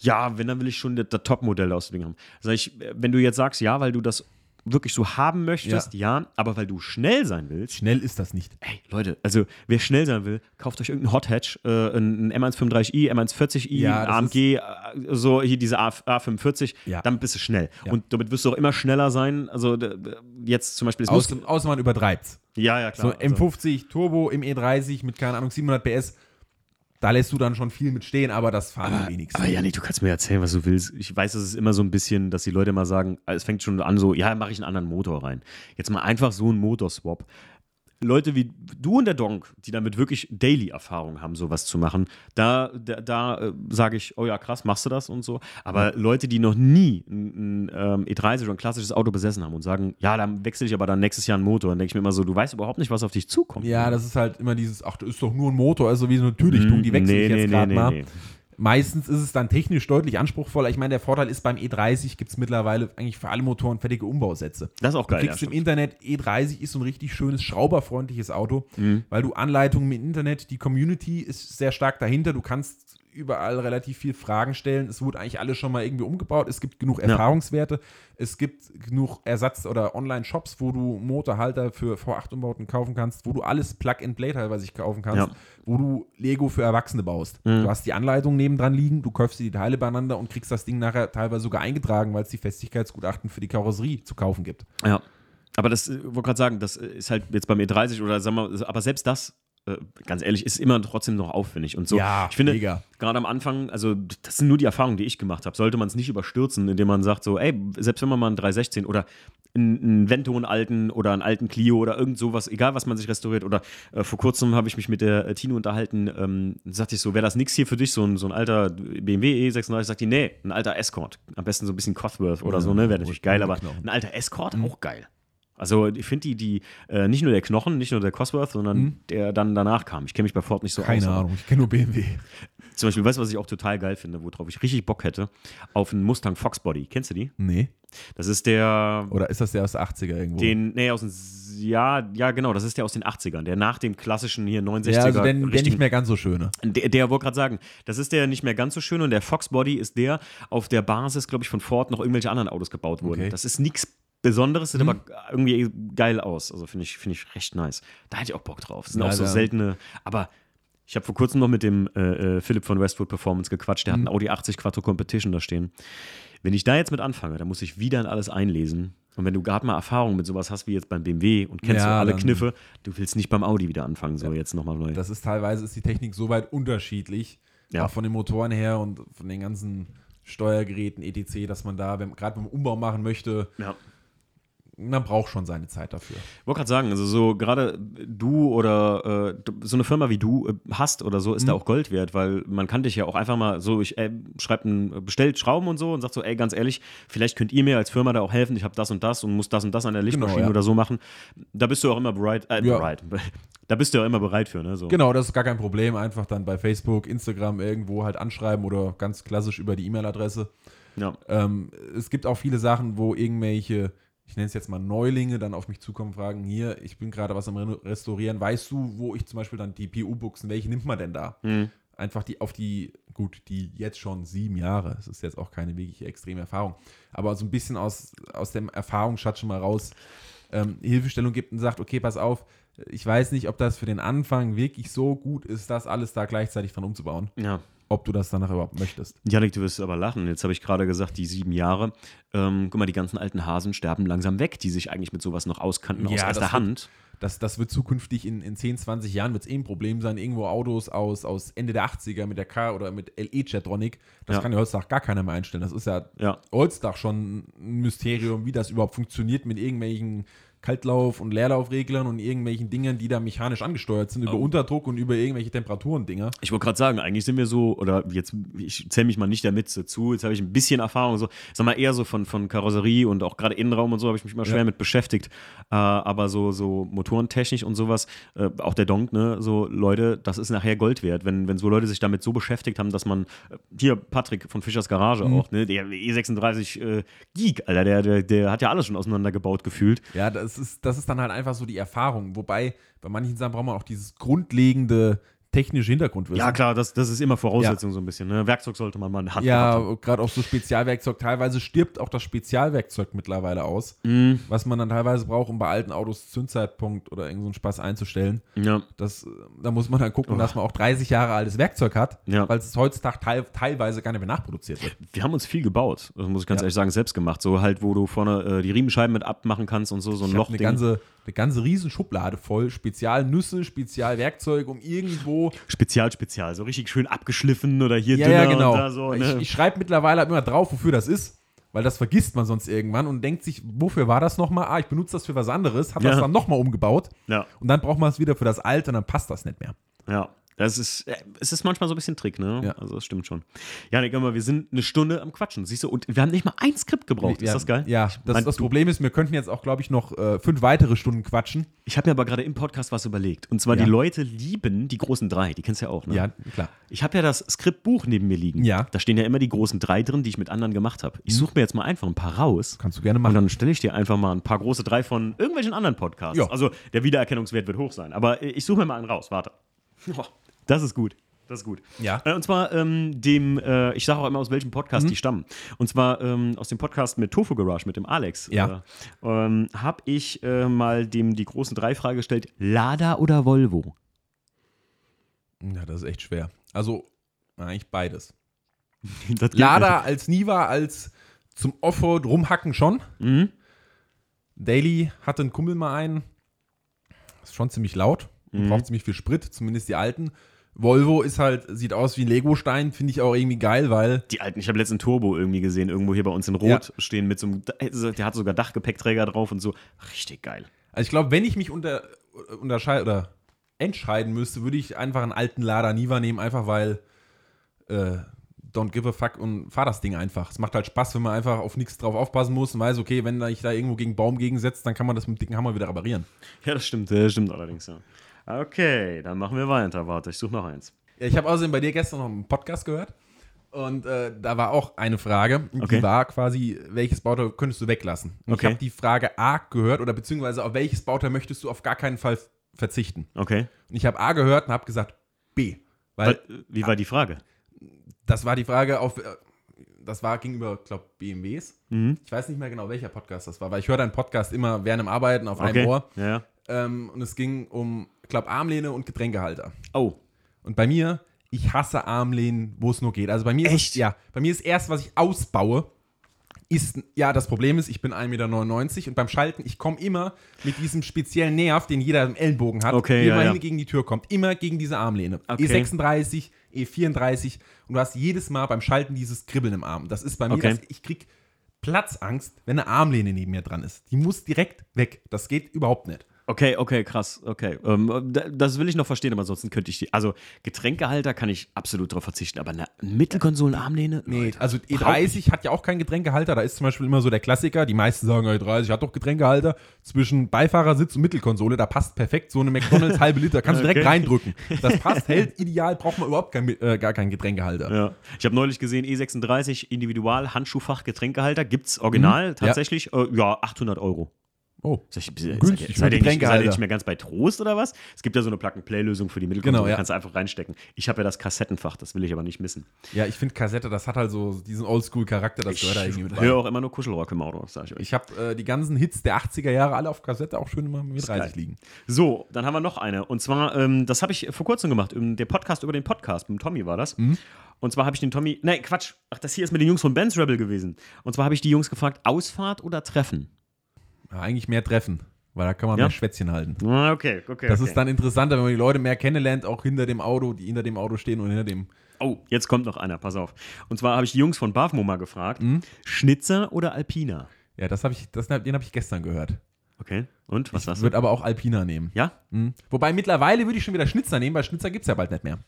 Ja, wenn, dann will ich schon das, das Top-Modell aus dem Ding haben. Sag ich, wenn du jetzt sagst, ja, weil du das wirklich so haben möchtest, ja. ja. aber weil du schnell sein willst. Schnell ist das nicht. Ey, Leute, also wer schnell sein will, kauft euch irgendeinen Hot Hatch, äh, ein M135i, M140i, ja, AMG, äh, so hier diese A, A45, ja. damit bist du schnell. Und damit wirst du auch immer schneller sein. Also jetzt zum Beispiel. Aus, außer man übertreibt Ja, ja, klar. So M50 also. Turbo im E30 mit, keine Ahnung, 700 PS da lässt du dann schon viel mit stehen, aber das fahren aber, die wenigsten. Aber Janik, du kannst mir erzählen, was du willst. Ich weiß, es ist immer so ein bisschen, dass die Leute mal sagen, es fängt schon an so, ja, mache ich einen anderen Motor rein. Jetzt mal einfach so einen Motorswap. Leute wie du und der Donk, die damit wirklich Daily-Erfahrung haben, sowas zu machen, da, da, da äh, sage ich, oh ja, krass, machst du das und so. Aber. Leute, die noch nie ein, ein ähm, E30 oder ein klassisches Auto besessen haben und sagen, ja, dann wechsle ich aber dann nächstes Jahr ein Motor, dann denke ich mir immer so, du weißt überhaupt nicht, was auf dich zukommt. Ja, das ist halt immer dieses, ach, das ist doch nur ein Motor, also wie so eine Türdichtung, die wechsle nee, ich jetzt nee, gerade nee, mal. Meistens ist es dann technisch deutlich anspruchsvoller. Ich meine, der Vorteil ist, beim E30 gibt es mittlerweile eigentlich für alle Motoren fertige Umbausätze. Das ist auch geil. Du kriegst ja, im Internet, E30 ist so ein richtig schönes, schrauberfreundliches Auto, mhm. weil du Anleitungen im Internet, die Community ist sehr stark dahinter. Du kannst überall relativ viel Fragen stellen. Es wurde eigentlich alles schon mal irgendwie umgebaut. Es gibt genug Erfahrungswerte. Ja. Es gibt genug Ersatz- oder Online-Shops, wo du Motorhalter für V8-Umbauten kaufen kannst, wo du alles Plug-and-Play teilweise kaufen kannst, ja. wo du Lego für Erwachsene baust. Mhm. Du hast die Anleitung nebendran liegen, du kaufst die Teile beieinander und kriegst das Ding nachher teilweise sogar eingetragen, weil es die Festigkeitsgutachten für die Karosserie zu kaufen gibt. Ja. Aber das, ich wollte gerade sagen, das ist halt jetzt beim E30 oder sagen wir, aber selbst das äh, ganz ehrlich, ist immer trotzdem noch aufwendig und so. Ja, ich finde, gerade am Anfang, also das sind nur die Erfahrungen, die ich gemacht habe, sollte man es nicht überstürzen, indem man sagt so, ey, selbst wenn man mal einen 316 oder einen Vento, einen alten oder einen alten Clio oder irgend sowas, egal was man sich restauriert oder äh, vor kurzem habe ich mich mit der äh, Tino unterhalten, ähm, sagte ich so, wäre das nichts hier für dich, so ein, so ein alter BMW E36, sagt die, nee, ein alter Escort, am besten so ein bisschen Cosworth oder ja, so, ne, wäre natürlich geil, aber ein alter Escort, mhm. auch geil. Also ich finde die, die äh, nicht nur der Knochen, nicht nur der Cosworth, sondern mhm. der dann danach kam. Ich kenne mich bei Ford nicht so Keine aus. Keine Ahnung, ich kenne nur BMW. Zum Beispiel, weißt du, was ich auch total geil finde, worauf ich richtig Bock hätte? Auf einen Mustang Foxbody. Kennst du die? Nee. Das ist der. Oder ist das der aus den 80er irgendwo? Den, nee, aus den. Ja, ja, genau, das ist der aus den 80ern, der nach dem klassischen hier 69er. Ja, also der, der nicht mehr ganz so schöne. Der, der wollte gerade sagen, das ist der nicht mehr ganz so schöne und der Foxbody ist der, auf der Basis, glaube ich, von Ford noch irgendwelche anderen Autos gebaut wurden. Okay. Das ist nichts Besonderes, sieht mhm. aber irgendwie geil aus. Also finde ich, find ich recht nice. Da hätte ich auch Bock drauf. Das sind ja, auch so ja. seltene, aber ich habe vor kurzem noch mit dem äh, äh, Philipp von Westwood Performance gequatscht. Der mhm. hat einen Audi 80 Quattro Competition da stehen. Wenn ich da jetzt mit anfange, dann muss ich wieder in alles einlesen. Und wenn du gerade mal Erfahrung mit sowas hast wie jetzt beim BMW und kennst ja, alle Kniffe, du willst nicht beim Audi wieder anfangen, so ja. jetzt nochmal neu. Das ist teilweise ist die Technik so weit unterschiedlich, ja. auch von den Motoren her und von den ganzen Steuergeräten etc., dass man da, gerade beim Umbau machen möchte, ja man braucht schon seine Zeit dafür. Ich wollte gerade sagen, also so gerade du oder äh, so eine Firma wie du äh, hast oder so, ist mhm. da auch Gold wert, weil man kann dich ja auch einfach mal so, ich äh, schreibe ein, bestellt Schrauben und so und sagt so, ey, ganz ehrlich, vielleicht könnt ihr mir als Firma da auch helfen, ich habe das und das und muss das und das an der Lichtmaschine genau, ja. oder so machen. Da bist du auch immer bereit, äh, ja. bereit. Da bist du ja immer bereit für, ne? So. Genau, das ist gar kein Problem. Einfach dann bei Facebook, Instagram irgendwo halt anschreiben oder ganz klassisch über die E-Mail-Adresse. Ja. Ähm, es gibt auch viele Sachen, wo irgendwelche, ich nenne es jetzt mal Neulinge, dann auf mich zukommen, fragen, hier, ich bin gerade was am Restaurieren, weißt du, wo ich zum Beispiel dann die PU-Buchsen, welche nimmt man denn da? Mhm. Einfach die auf die, gut, die jetzt schon sieben Jahre, das ist jetzt auch keine wirklich extreme Erfahrung, aber so ein bisschen aus, aus dem Erfahrungsschatz schon mal raus ähm, Hilfestellung gibt und sagt, okay, pass auf, ich weiß nicht, ob das für den Anfang wirklich so gut ist, das alles da gleichzeitig dran umzubauen. Ja. Ob du das danach überhaupt möchtest. Janik, du wirst aber lachen. Jetzt habe ich gerade gesagt, die sieben Jahre. Ähm, guck mal, die ganzen alten Hasen sterben langsam weg, die sich eigentlich mit sowas noch auskannten ja, aus erster Hand. das, das wird zukünftig in, in 10, 20 Jahren wird's eh ein Problem sein. Irgendwo Autos aus, aus Ende der 80er mit der K oder mit LE-Jetronic, das ja. kann ja heutzutage gar keiner mehr einstellen. Das ist ja, ja. heutzutage schon ein Mysterium, wie das überhaupt funktioniert mit irgendwelchen Kaltlauf- und Leerlaufreglern und irgendwelchen Dingen, die da mechanisch angesteuert sind, über oh. Unterdruck und über irgendwelche Temperaturen-Dinger. Ich wollte gerade sagen, eigentlich sind wir so, oder jetzt, ich zähle mich mal nicht damit dazu, jetzt habe ich ein bisschen Erfahrung, so, sag mal eher so von, von Karosserie und auch gerade Innenraum und so habe ich mich mal schwer ja. mit beschäftigt. Äh, aber so, so motorentechnisch und sowas, äh, auch der Donk, ne, so Leute, das ist nachher Gold wert, wenn, wenn so Leute sich damit so beschäftigt haben, dass man, äh, hier Patrick von Fischers Garage mhm. auch, ne, der E36 äh, Geek, Alter, der, der, der hat ja alles schon auseinandergebaut gefühlt. Ja, das das ist, das ist dann halt einfach so die Erfahrung. Wobei, bei manchen Sachen braucht man auch dieses grundlegende technische Hintergrundwissen. Ja, klar, das, das ist immer Voraussetzung ja. so ein bisschen. Ne? Werkzeug sollte man mal in der Hand Ja, gerade auch so Spezialwerkzeug. Teilweise stirbt auch das Spezialwerkzeug mittlerweile aus, mm. was man dann teilweise braucht, um bei alten Autos Zündzeitpunkt oder irgendeinen so Spaß einzustellen. Ja. Das, da muss man dann gucken, oh. dass man auch 30 Jahre altes Werkzeug hat, ja. weil es heutzutage teil, teilweise gar nicht mehr nachproduziert wird. Wir haben uns viel gebaut, das muss ich ganz ja. ehrlich sagen, selbst gemacht. So halt, wo du vorne äh, die Riemenscheiben mit abmachen kannst und so, so ein Loch. Eine ganze, eine ganze Riesenschublade voll Spezialnüsse, Spezialwerkzeug, um irgendwo. Spezial, Spezial, so richtig schön abgeschliffen oder hier ja, dünner ja, genau. und da so. Ne? Ich, ich schreibe mittlerweile immer drauf, wofür das ist, weil das vergisst man sonst irgendwann und denkt sich, wofür war das nochmal? Ah, ich benutze das für was anderes, habe ja. das dann nochmal umgebaut. Ja. Und dann braucht man es wieder für das Alte und dann passt das nicht mehr. Ja. Das ist, äh, es ist manchmal so ein bisschen Trick, ne? Ja. Also das stimmt schon. Ja, Nick, wir sind eine Stunde am Quatschen, siehst du? Und wir haben nicht mal ein Skript gebraucht. Ja, ist das geil? Ja, das, mein, das Problem ist, wir könnten jetzt auch, glaube ich, noch äh, fünf weitere Stunden quatschen. Ich habe mir aber gerade im Podcast was überlegt. Und zwar, ja. die Leute lieben die großen drei. Die kennst du ja auch, ne? Ja, klar. Ich habe ja das Skriptbuch neben mir liegen. Ja. Da stehen ja immer die großen drei drin, die ich mit anderen gemacht habe. Ich mhm. suche mir jetzt mal einfach ein paar raus. Kannst du gerne machen. Und dann stelle ich dir einfach mal ein paar große drei von irgendwelchen anderen Podcasts. Ja. Also der Wiedererkennungswert wird hoch sein. Aber ich suche mir mal einen raus. Warte. Das ist gut. Das ist gut. Ja. Äh, und zwar ähm, dem, äh, ich sage auch immer, aus welchem Podcast mhm. die stammen. Und zwar ähm, aus dem Podcast mit Tofu Garage, mit dem Alex. Ja. Äh, ähm, habe ich äh, mal dem die großen drei Frage gestellt: Lada oder Volvo? Ja, das ist echt schwer. Also, eigentlich beides. Lada als Niva, als zum Offroad rumhacken schon. Mhm. Daily hatte einen Kumpel mal einen. Ist schon ziemlich laut. Mhm. Braucht ziemlich viel Sprit, zumindest die alten. Volvo ist halt, sieht aus wie ein Lego-Stein, finde ich auch irgendwie geil, weil. Die alten, ich habe letzten Turbo irgendwie gesehen, irgendwo hier bei uns in Rot ja. stehen mit so einem, der hat sogar Dachgepäckträger drauf und so. Richtig geil. Also ich glaube, wenn ich mich unter, unterscheiden oder entscheiden müsste, würde ich einfach einen alten Lada Niva nehmen, einfach weil äh, don't give a fuck und fahr das Ding einfach. Es macht halt Spaß, wenn man einfach auf nichts drauf aufpassen muss und weiß, okay, wenn ich da irgendwo gegen einen Baum gegensetzt, dann kann man das mit dem dicken Hammer wieder reparieren. Ja, das stimmt, das stimmt allerdings, ja. Okay, dann machen wir weiter. Warte, ich suche noch eins. Ja, ich habe außerdem bei dir gestern noch einen Podcast gehört. Und äh, da war auch eine Frage. Okay. Die war quasi, welches Bauteil könntest du weglassen? Und okay. ich habe die Frage A gehört oder beziehungsweise auf welches Bauteil möchtest du auf gar keinen Fall verzichten? Okay. Und ich habe A gehört und habe gesagt B. Weil, Wie war die Frage? Das war die Frage auf, äh, das war gegenüber, glaube BMWs. Mhm. Ich weiß nicht mehr genau, welcher Podcast das war, weil ich höre deinen Podcast immer während dem Arbeiten auf okay. einem Ohr. Ja. Ähm, und es ging um ich glaube, Armlehne und Getränkehalter. Oh. Und bei mir, ich hasse Armlehnen, wo es nur geht. Also bei mir Echt? ist ja, bei mir ist erst, was ich ausbaue, ist, ja, das Problem ist, ich bin 1,99 Meter und beim Schalten, ich komme immer mit diesem speziellen Nerv, den jeder im Ellenbogen hat, okay, immer ja, ja. gegen die Tür kommt. Immer gegen diese Armlehne. Okay. E36, E34 und du hast jedes Mal beim Schalten dieses Kribbeln im Arm. Das ist bei mir, okay. das, ich krieg Platzangst, wenn eine Armlehne neben mir dran ist. Die muss direkt weg. Das geht überhaupt nicht. Okay, okay, krass, okay. Ähm, das will ich noch verstehen, aber ansonsten könnte ich die. Also Getränkehalter kann ich absolut darauf verzichten, aber eine Mittelkonsolenarmlehne? Nee, also E30 hat ja auch keinen Getränkehalter. Da ist zum Beispiel immer so der Klassiker. Die meisten sagen, E30 hat doch Getränkehalter. Zwischen Beifahrersitz und Mittelkonsole, da passt perfekt so eine McDonalds halbe Liter. Kannst du direkt okay. reindrücken. Das passt, hält ideal, braucht man überhaupt kein, äh, gar keinen Getränkehalter. Ja. Ich habe neulich gesehen, E36 Individual Handschuhfach Getränkehalter. Gibt es original mhm. tatsächlich? Ja. Äh, ja, 800 Euro. Oh, Sag ich, günstig. Seid ihr nicht, ihr nicht mehr ganz bei Trost oder was? Es gibt ja so eine Plug-and-Play-Lösung für die Mittelkonsole, genau, ja. kannst du einfach reinstecken. Ich habe ja das Kassettenfach, das will ich aber nicht missen. Ja, ich finde Kassette, das hat halt so diesen Oldschool-Charakter, das ich gehört da irgendwie mit Ich höre auch immer nur Kuschelrock im Auto, sag ich euch. Ich habe äh, die ganzen Hits der 80er Jahre alle auf Kassette auch schön immer mit 30 liegen. So, dann haben wir noch eine. Und zwar, ähm, das habe ich vor kurzem gemacht, der Podcast über den Podcast, mit Tommy war das. Mhm. Und zwar habe ich den Tommy, nein, Quatsch, ach, das hier ist mit den Jungs von Benz Rebel gewesen. Und zwar habe ich die Jungs gefragt, Ausfahrt oder Treffen? Ja, eigentlich mehr Treffen. Weil da kann man ja? mehr Schwätzchen halten. Ah, okay, okay. Das okay. ist dann interessanter, wenn man die Leute mehr kennenlernt, auch hinter dem Auto, die hinter dem Auto stehen und hinter dem. Oh, jetzt kommt noch einer, pass auf. Und zwar habe ich die Jungs von Bavmo mal gefragt: mhm. Schnitzer oder Alpina? Ja, das habe ich, das, den habe ich gestern gehört. Okay. Und was war's? Ich würde aber auch Alpina nehmen. Ja? Mhm. Wobei mittlerweile würde ich schon wieder Schnitzer nehmen, weil Schnitzer gibt es ja bald nicht mehr.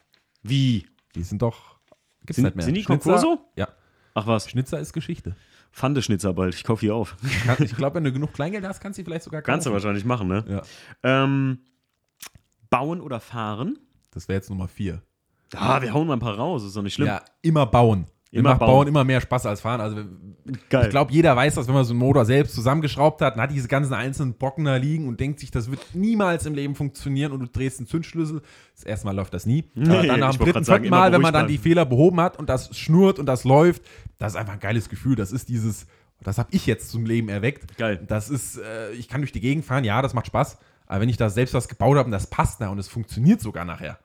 Wie? Die sind doch. Gibt's sind, nicht mehr. Sind die Concurso? Ja. Ach was. Schnitzer ist Geschichte. Pfandeschnitzer bald. Ich kaufe die auf. Ich glaube, wenn du genug Kleingeld hast, kannst du vielleicht sogar kaufen. Kannst du wahrscheinlich machen, ne? Ja. Ähm, bauen oder fahren? Das wäre jetzt Nummer vier. Ah, wir hauen mal ein paar raus, ist doch nicht schlimm. Ja, immer bauen. Immer bauen. bauen. immer mehr Spaß als fahren. Also Geil. ich glaube, jeder weiß das, wenn man so einen Motor selbst zusammengeschraubt hat, dann hat diese ganzen einzelnen Brocken da liegen und denkt sich, das wird niemals im Leben funktionieren und du drehst einen Zündschlüssel. Das erste Mal läuft das nie. Nee, Aber dann nach dem dritten, vierten Mal, wenn man dann die Fehler behoben hat und das schnurrt und das läuft, das ist einfach ein geiles Gefühl. Das ist dieses, das habe ich jetzt zum Leben erweckt. Geil. Das ist, äh, ich kann durch die Gegend fahren, ja, das macht Spaß. Aber wenn ich da selbst was gebaut habe und das passt da und es funktioniert sogar nachher,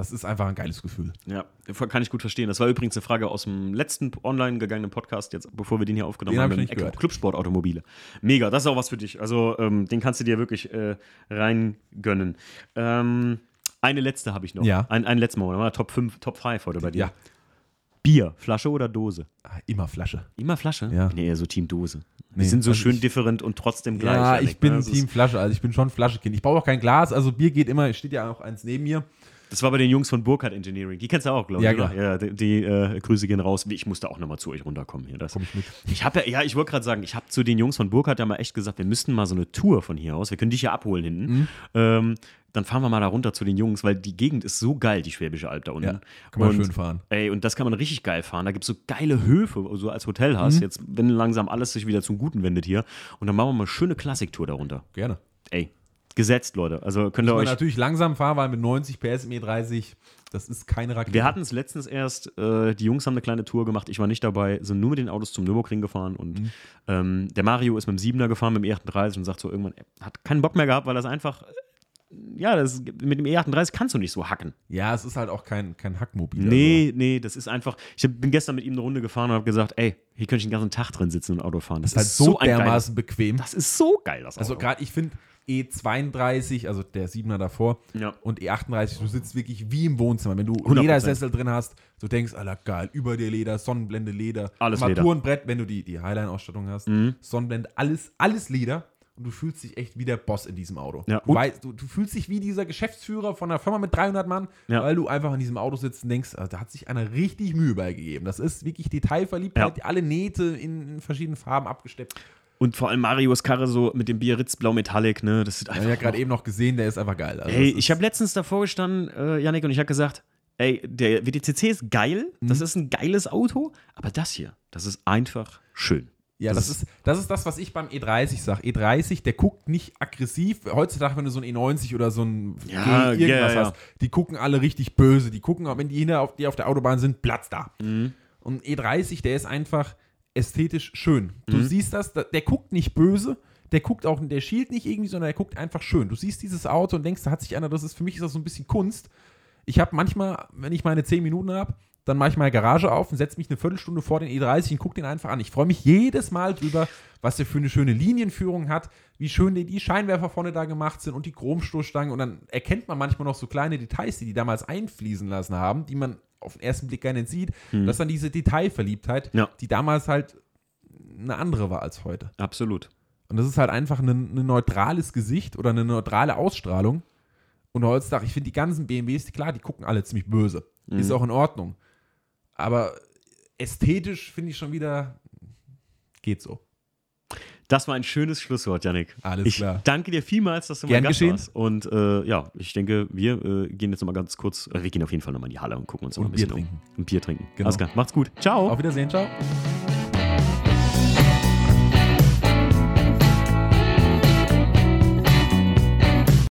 das ist einfach ein geiles Gefühl. Ja, kann ich gut verstehen. Das war übrigens eine Frage aus dem letzten online gegangenen Podcast, jetzt, bevor wir den hier aufgenommen den haben. Hab Clubsport-Automobile. Mega, das ist auch was für dich. Also, ähm, den kannst du dir wirklich äh, reingönnen. Ähm, eine letzte habe ich noch. Ja. Ein, ein letztes Mal. Top 5, Top 5 heute bei dir. Ja. Bier, Flasche oder Dose? Ah, immer Flasche. Immer Flasche? Ja. Nee, eher so Team Dose. Nee, Die sind so also schön ich, different und trotzdem gleich. Ja, ich bin ne? Team Flasche, also ich bin schon Flaschekind. Ich brauche auch kein Glas, also Bier geht immer, steht ja auch eins neben mir. Das war bei den Jungs von Burkhardt Engineering. Die kennst du auch, glaube ich. Ja, klar. Ja, die, die äh, Grüße gehen raus. Ich musste auch nochmal zu euch runterkommen hier. Das, Komm ich mit. Ich habe ja, ja, ich wollte gerade sagen, ich habe zu den Jungs von Burkhardt ja mal echt gesagt, wir müssten mal so eine Tour von hier aus. Wir können dich ja abholen hinten. Mhm. Ähm, dann fahren wir mal da runter zu den Jungs, weil die Gegend ist so geil, die Schwäbische Alb da unten. Ja, kann man und, schön fahren. Ey, und das kann man richtig geil fahren. Da gibt es so geile Höfe, wo du als Hotel hast. Mhm. Jetzt, wenn langsam alles sich wieder zum Guten wendet hier. Und dann machen wir mal eine schöne Klassiktour darunter. Gerne. Ey, gesetzt, Leute. Also könnt ihr ich euch. natürlich langsam fahren, weil mit 90 PS im E30, das ist keine Rakete. Wir hatten es letztens erst, äh, die Jungs haben eine kleine Tour gemacht, ich war nicht dabei, sind nur mit den Autos zum Nürburgring gefahren und mhm. ähm, der Mario ist mit dem 7er gefahren, mit dem E38 und sagt so irgendwann, er hat keinen Bock mehr gehabt, weil das einfach ja, das, mit dem E38 kannst du nicht so hacken. Ja, es ist halt auch kein, kein Hackmobil. Nee, also. nee, das ist einfach. Ich bin gestern mit ihm eine Runde gefahren und habe gesagt, ey, hier könnte ich den ganzen Tag drin sitzen und Auto fahren. Das, das ist halt so, so dermaßen geil, bequem. Das ist so geil, das also Auto. Also gerade, ich finde E32, also der 7er davor, ja. und E38, du sitzt wirklich wie im Wohnzimmer. Wenn du 100%. Ledersessel drin hast, du denkst, Alter, geil, über dir Leder, Sonnenblende, Leder. Alles Armaturenbrett, wenn du die, die Highline-Ausstattung hast, mhm. Sonnenblende, alles, alles Leder und du fühlst dich echt wie der Boss in diesem Auto. Ja. Du, weißt, du, du, fühlst dich wie dieser Geschäftsführer von einer Firma mit 300 Mann, ja. weil du einfach in diesem Auto sitzt und denkst, also, da hat sich einer richtig Mühe beigegeben. Das ist wirklich Detailverliebtheit, alle Nähte in, in, verschiedenen Farben abgesteppt. Und vor allem Marius Karre so mit dem Biarritz Blau Metallic, ne? Das ist einfach. Ja, gerade eben noch gesehen, der ist einfach geil. Also ey, ich habe letztens davor gestanden, äh, Yannick, und ich habe gesagt, ey, der WTCC ist geil, mhm. das ist ein geiles Auto, aber das hier, das ist einfach schön. Ja, das, das, ist, das ist das, was ich beim E30 sage. E30, der guckt nicht aggressiv. Heutzutage, wenn du so ein E90 oder so ein ja, G irgendwas ja, ja. hast, die gucken alle richtig böse. Die gucken, wenn die hinter auf, die auf der Autobahn sind, Platz da. Mhm. Und E30, der ist einfach ästhetisch schön. Du mhm. siehst das, der guckt nicht böse, der guckt auch, der schielt nicht irgendwie, sondern der guckt einfach schön. Du siehst dieses Auto und denkst, da hat sich einer, das ist für mich ist das so ein bisschen Kunst. Ich habe manchmal, wenn ich meine 10 Minuten habe, dann mache ich meine Garage auf und setze mich eine Viertelstunde vor den E30 und gucke den einfach an. Ich freue mich jedes Mal drüber, was der für eine schöne Linienführung hat, wie schön die, die Scheinwerfer vorne da gemacht sind und die Chromstoßstangen. Und dann erkennt man manchmal noch so kleine Details, die die damals einfließen lassen haben, die man auf den ersten Blick gar nicht sieht. Hm. Das ist dann diese Detailverliebtheit, ja. die damals halt eine andere war als heute. Absolut. Und das ist halt einfach ein, ein neutrales Gesicht oder eine neutrale Ausstrahlung. Und heutzutage, ich finde die ganzen BMWs, klar, die gucken alle ziemlich böse. Mhm. Ist auch in Ordnung. Aber ästhetisch finde ich schon wieder, geht so. Das war ein schönes Schlusswort, Janik. Alles ich klar. danke dir vielmals, dass du Gern mal Gast geschehen. warst. Und äh, ja, ich denke, wir äh, gehen jetzt noch mal ganz kurz, äh, wir gehen auf jeden Fall noch mal in die Halle und gucken uns und noch ein bisschen Bier trinken. um. Und Bier trinken. Genau. Alles klar. Macht's gut. Ciao. Auf Wiedersehen. Ciao.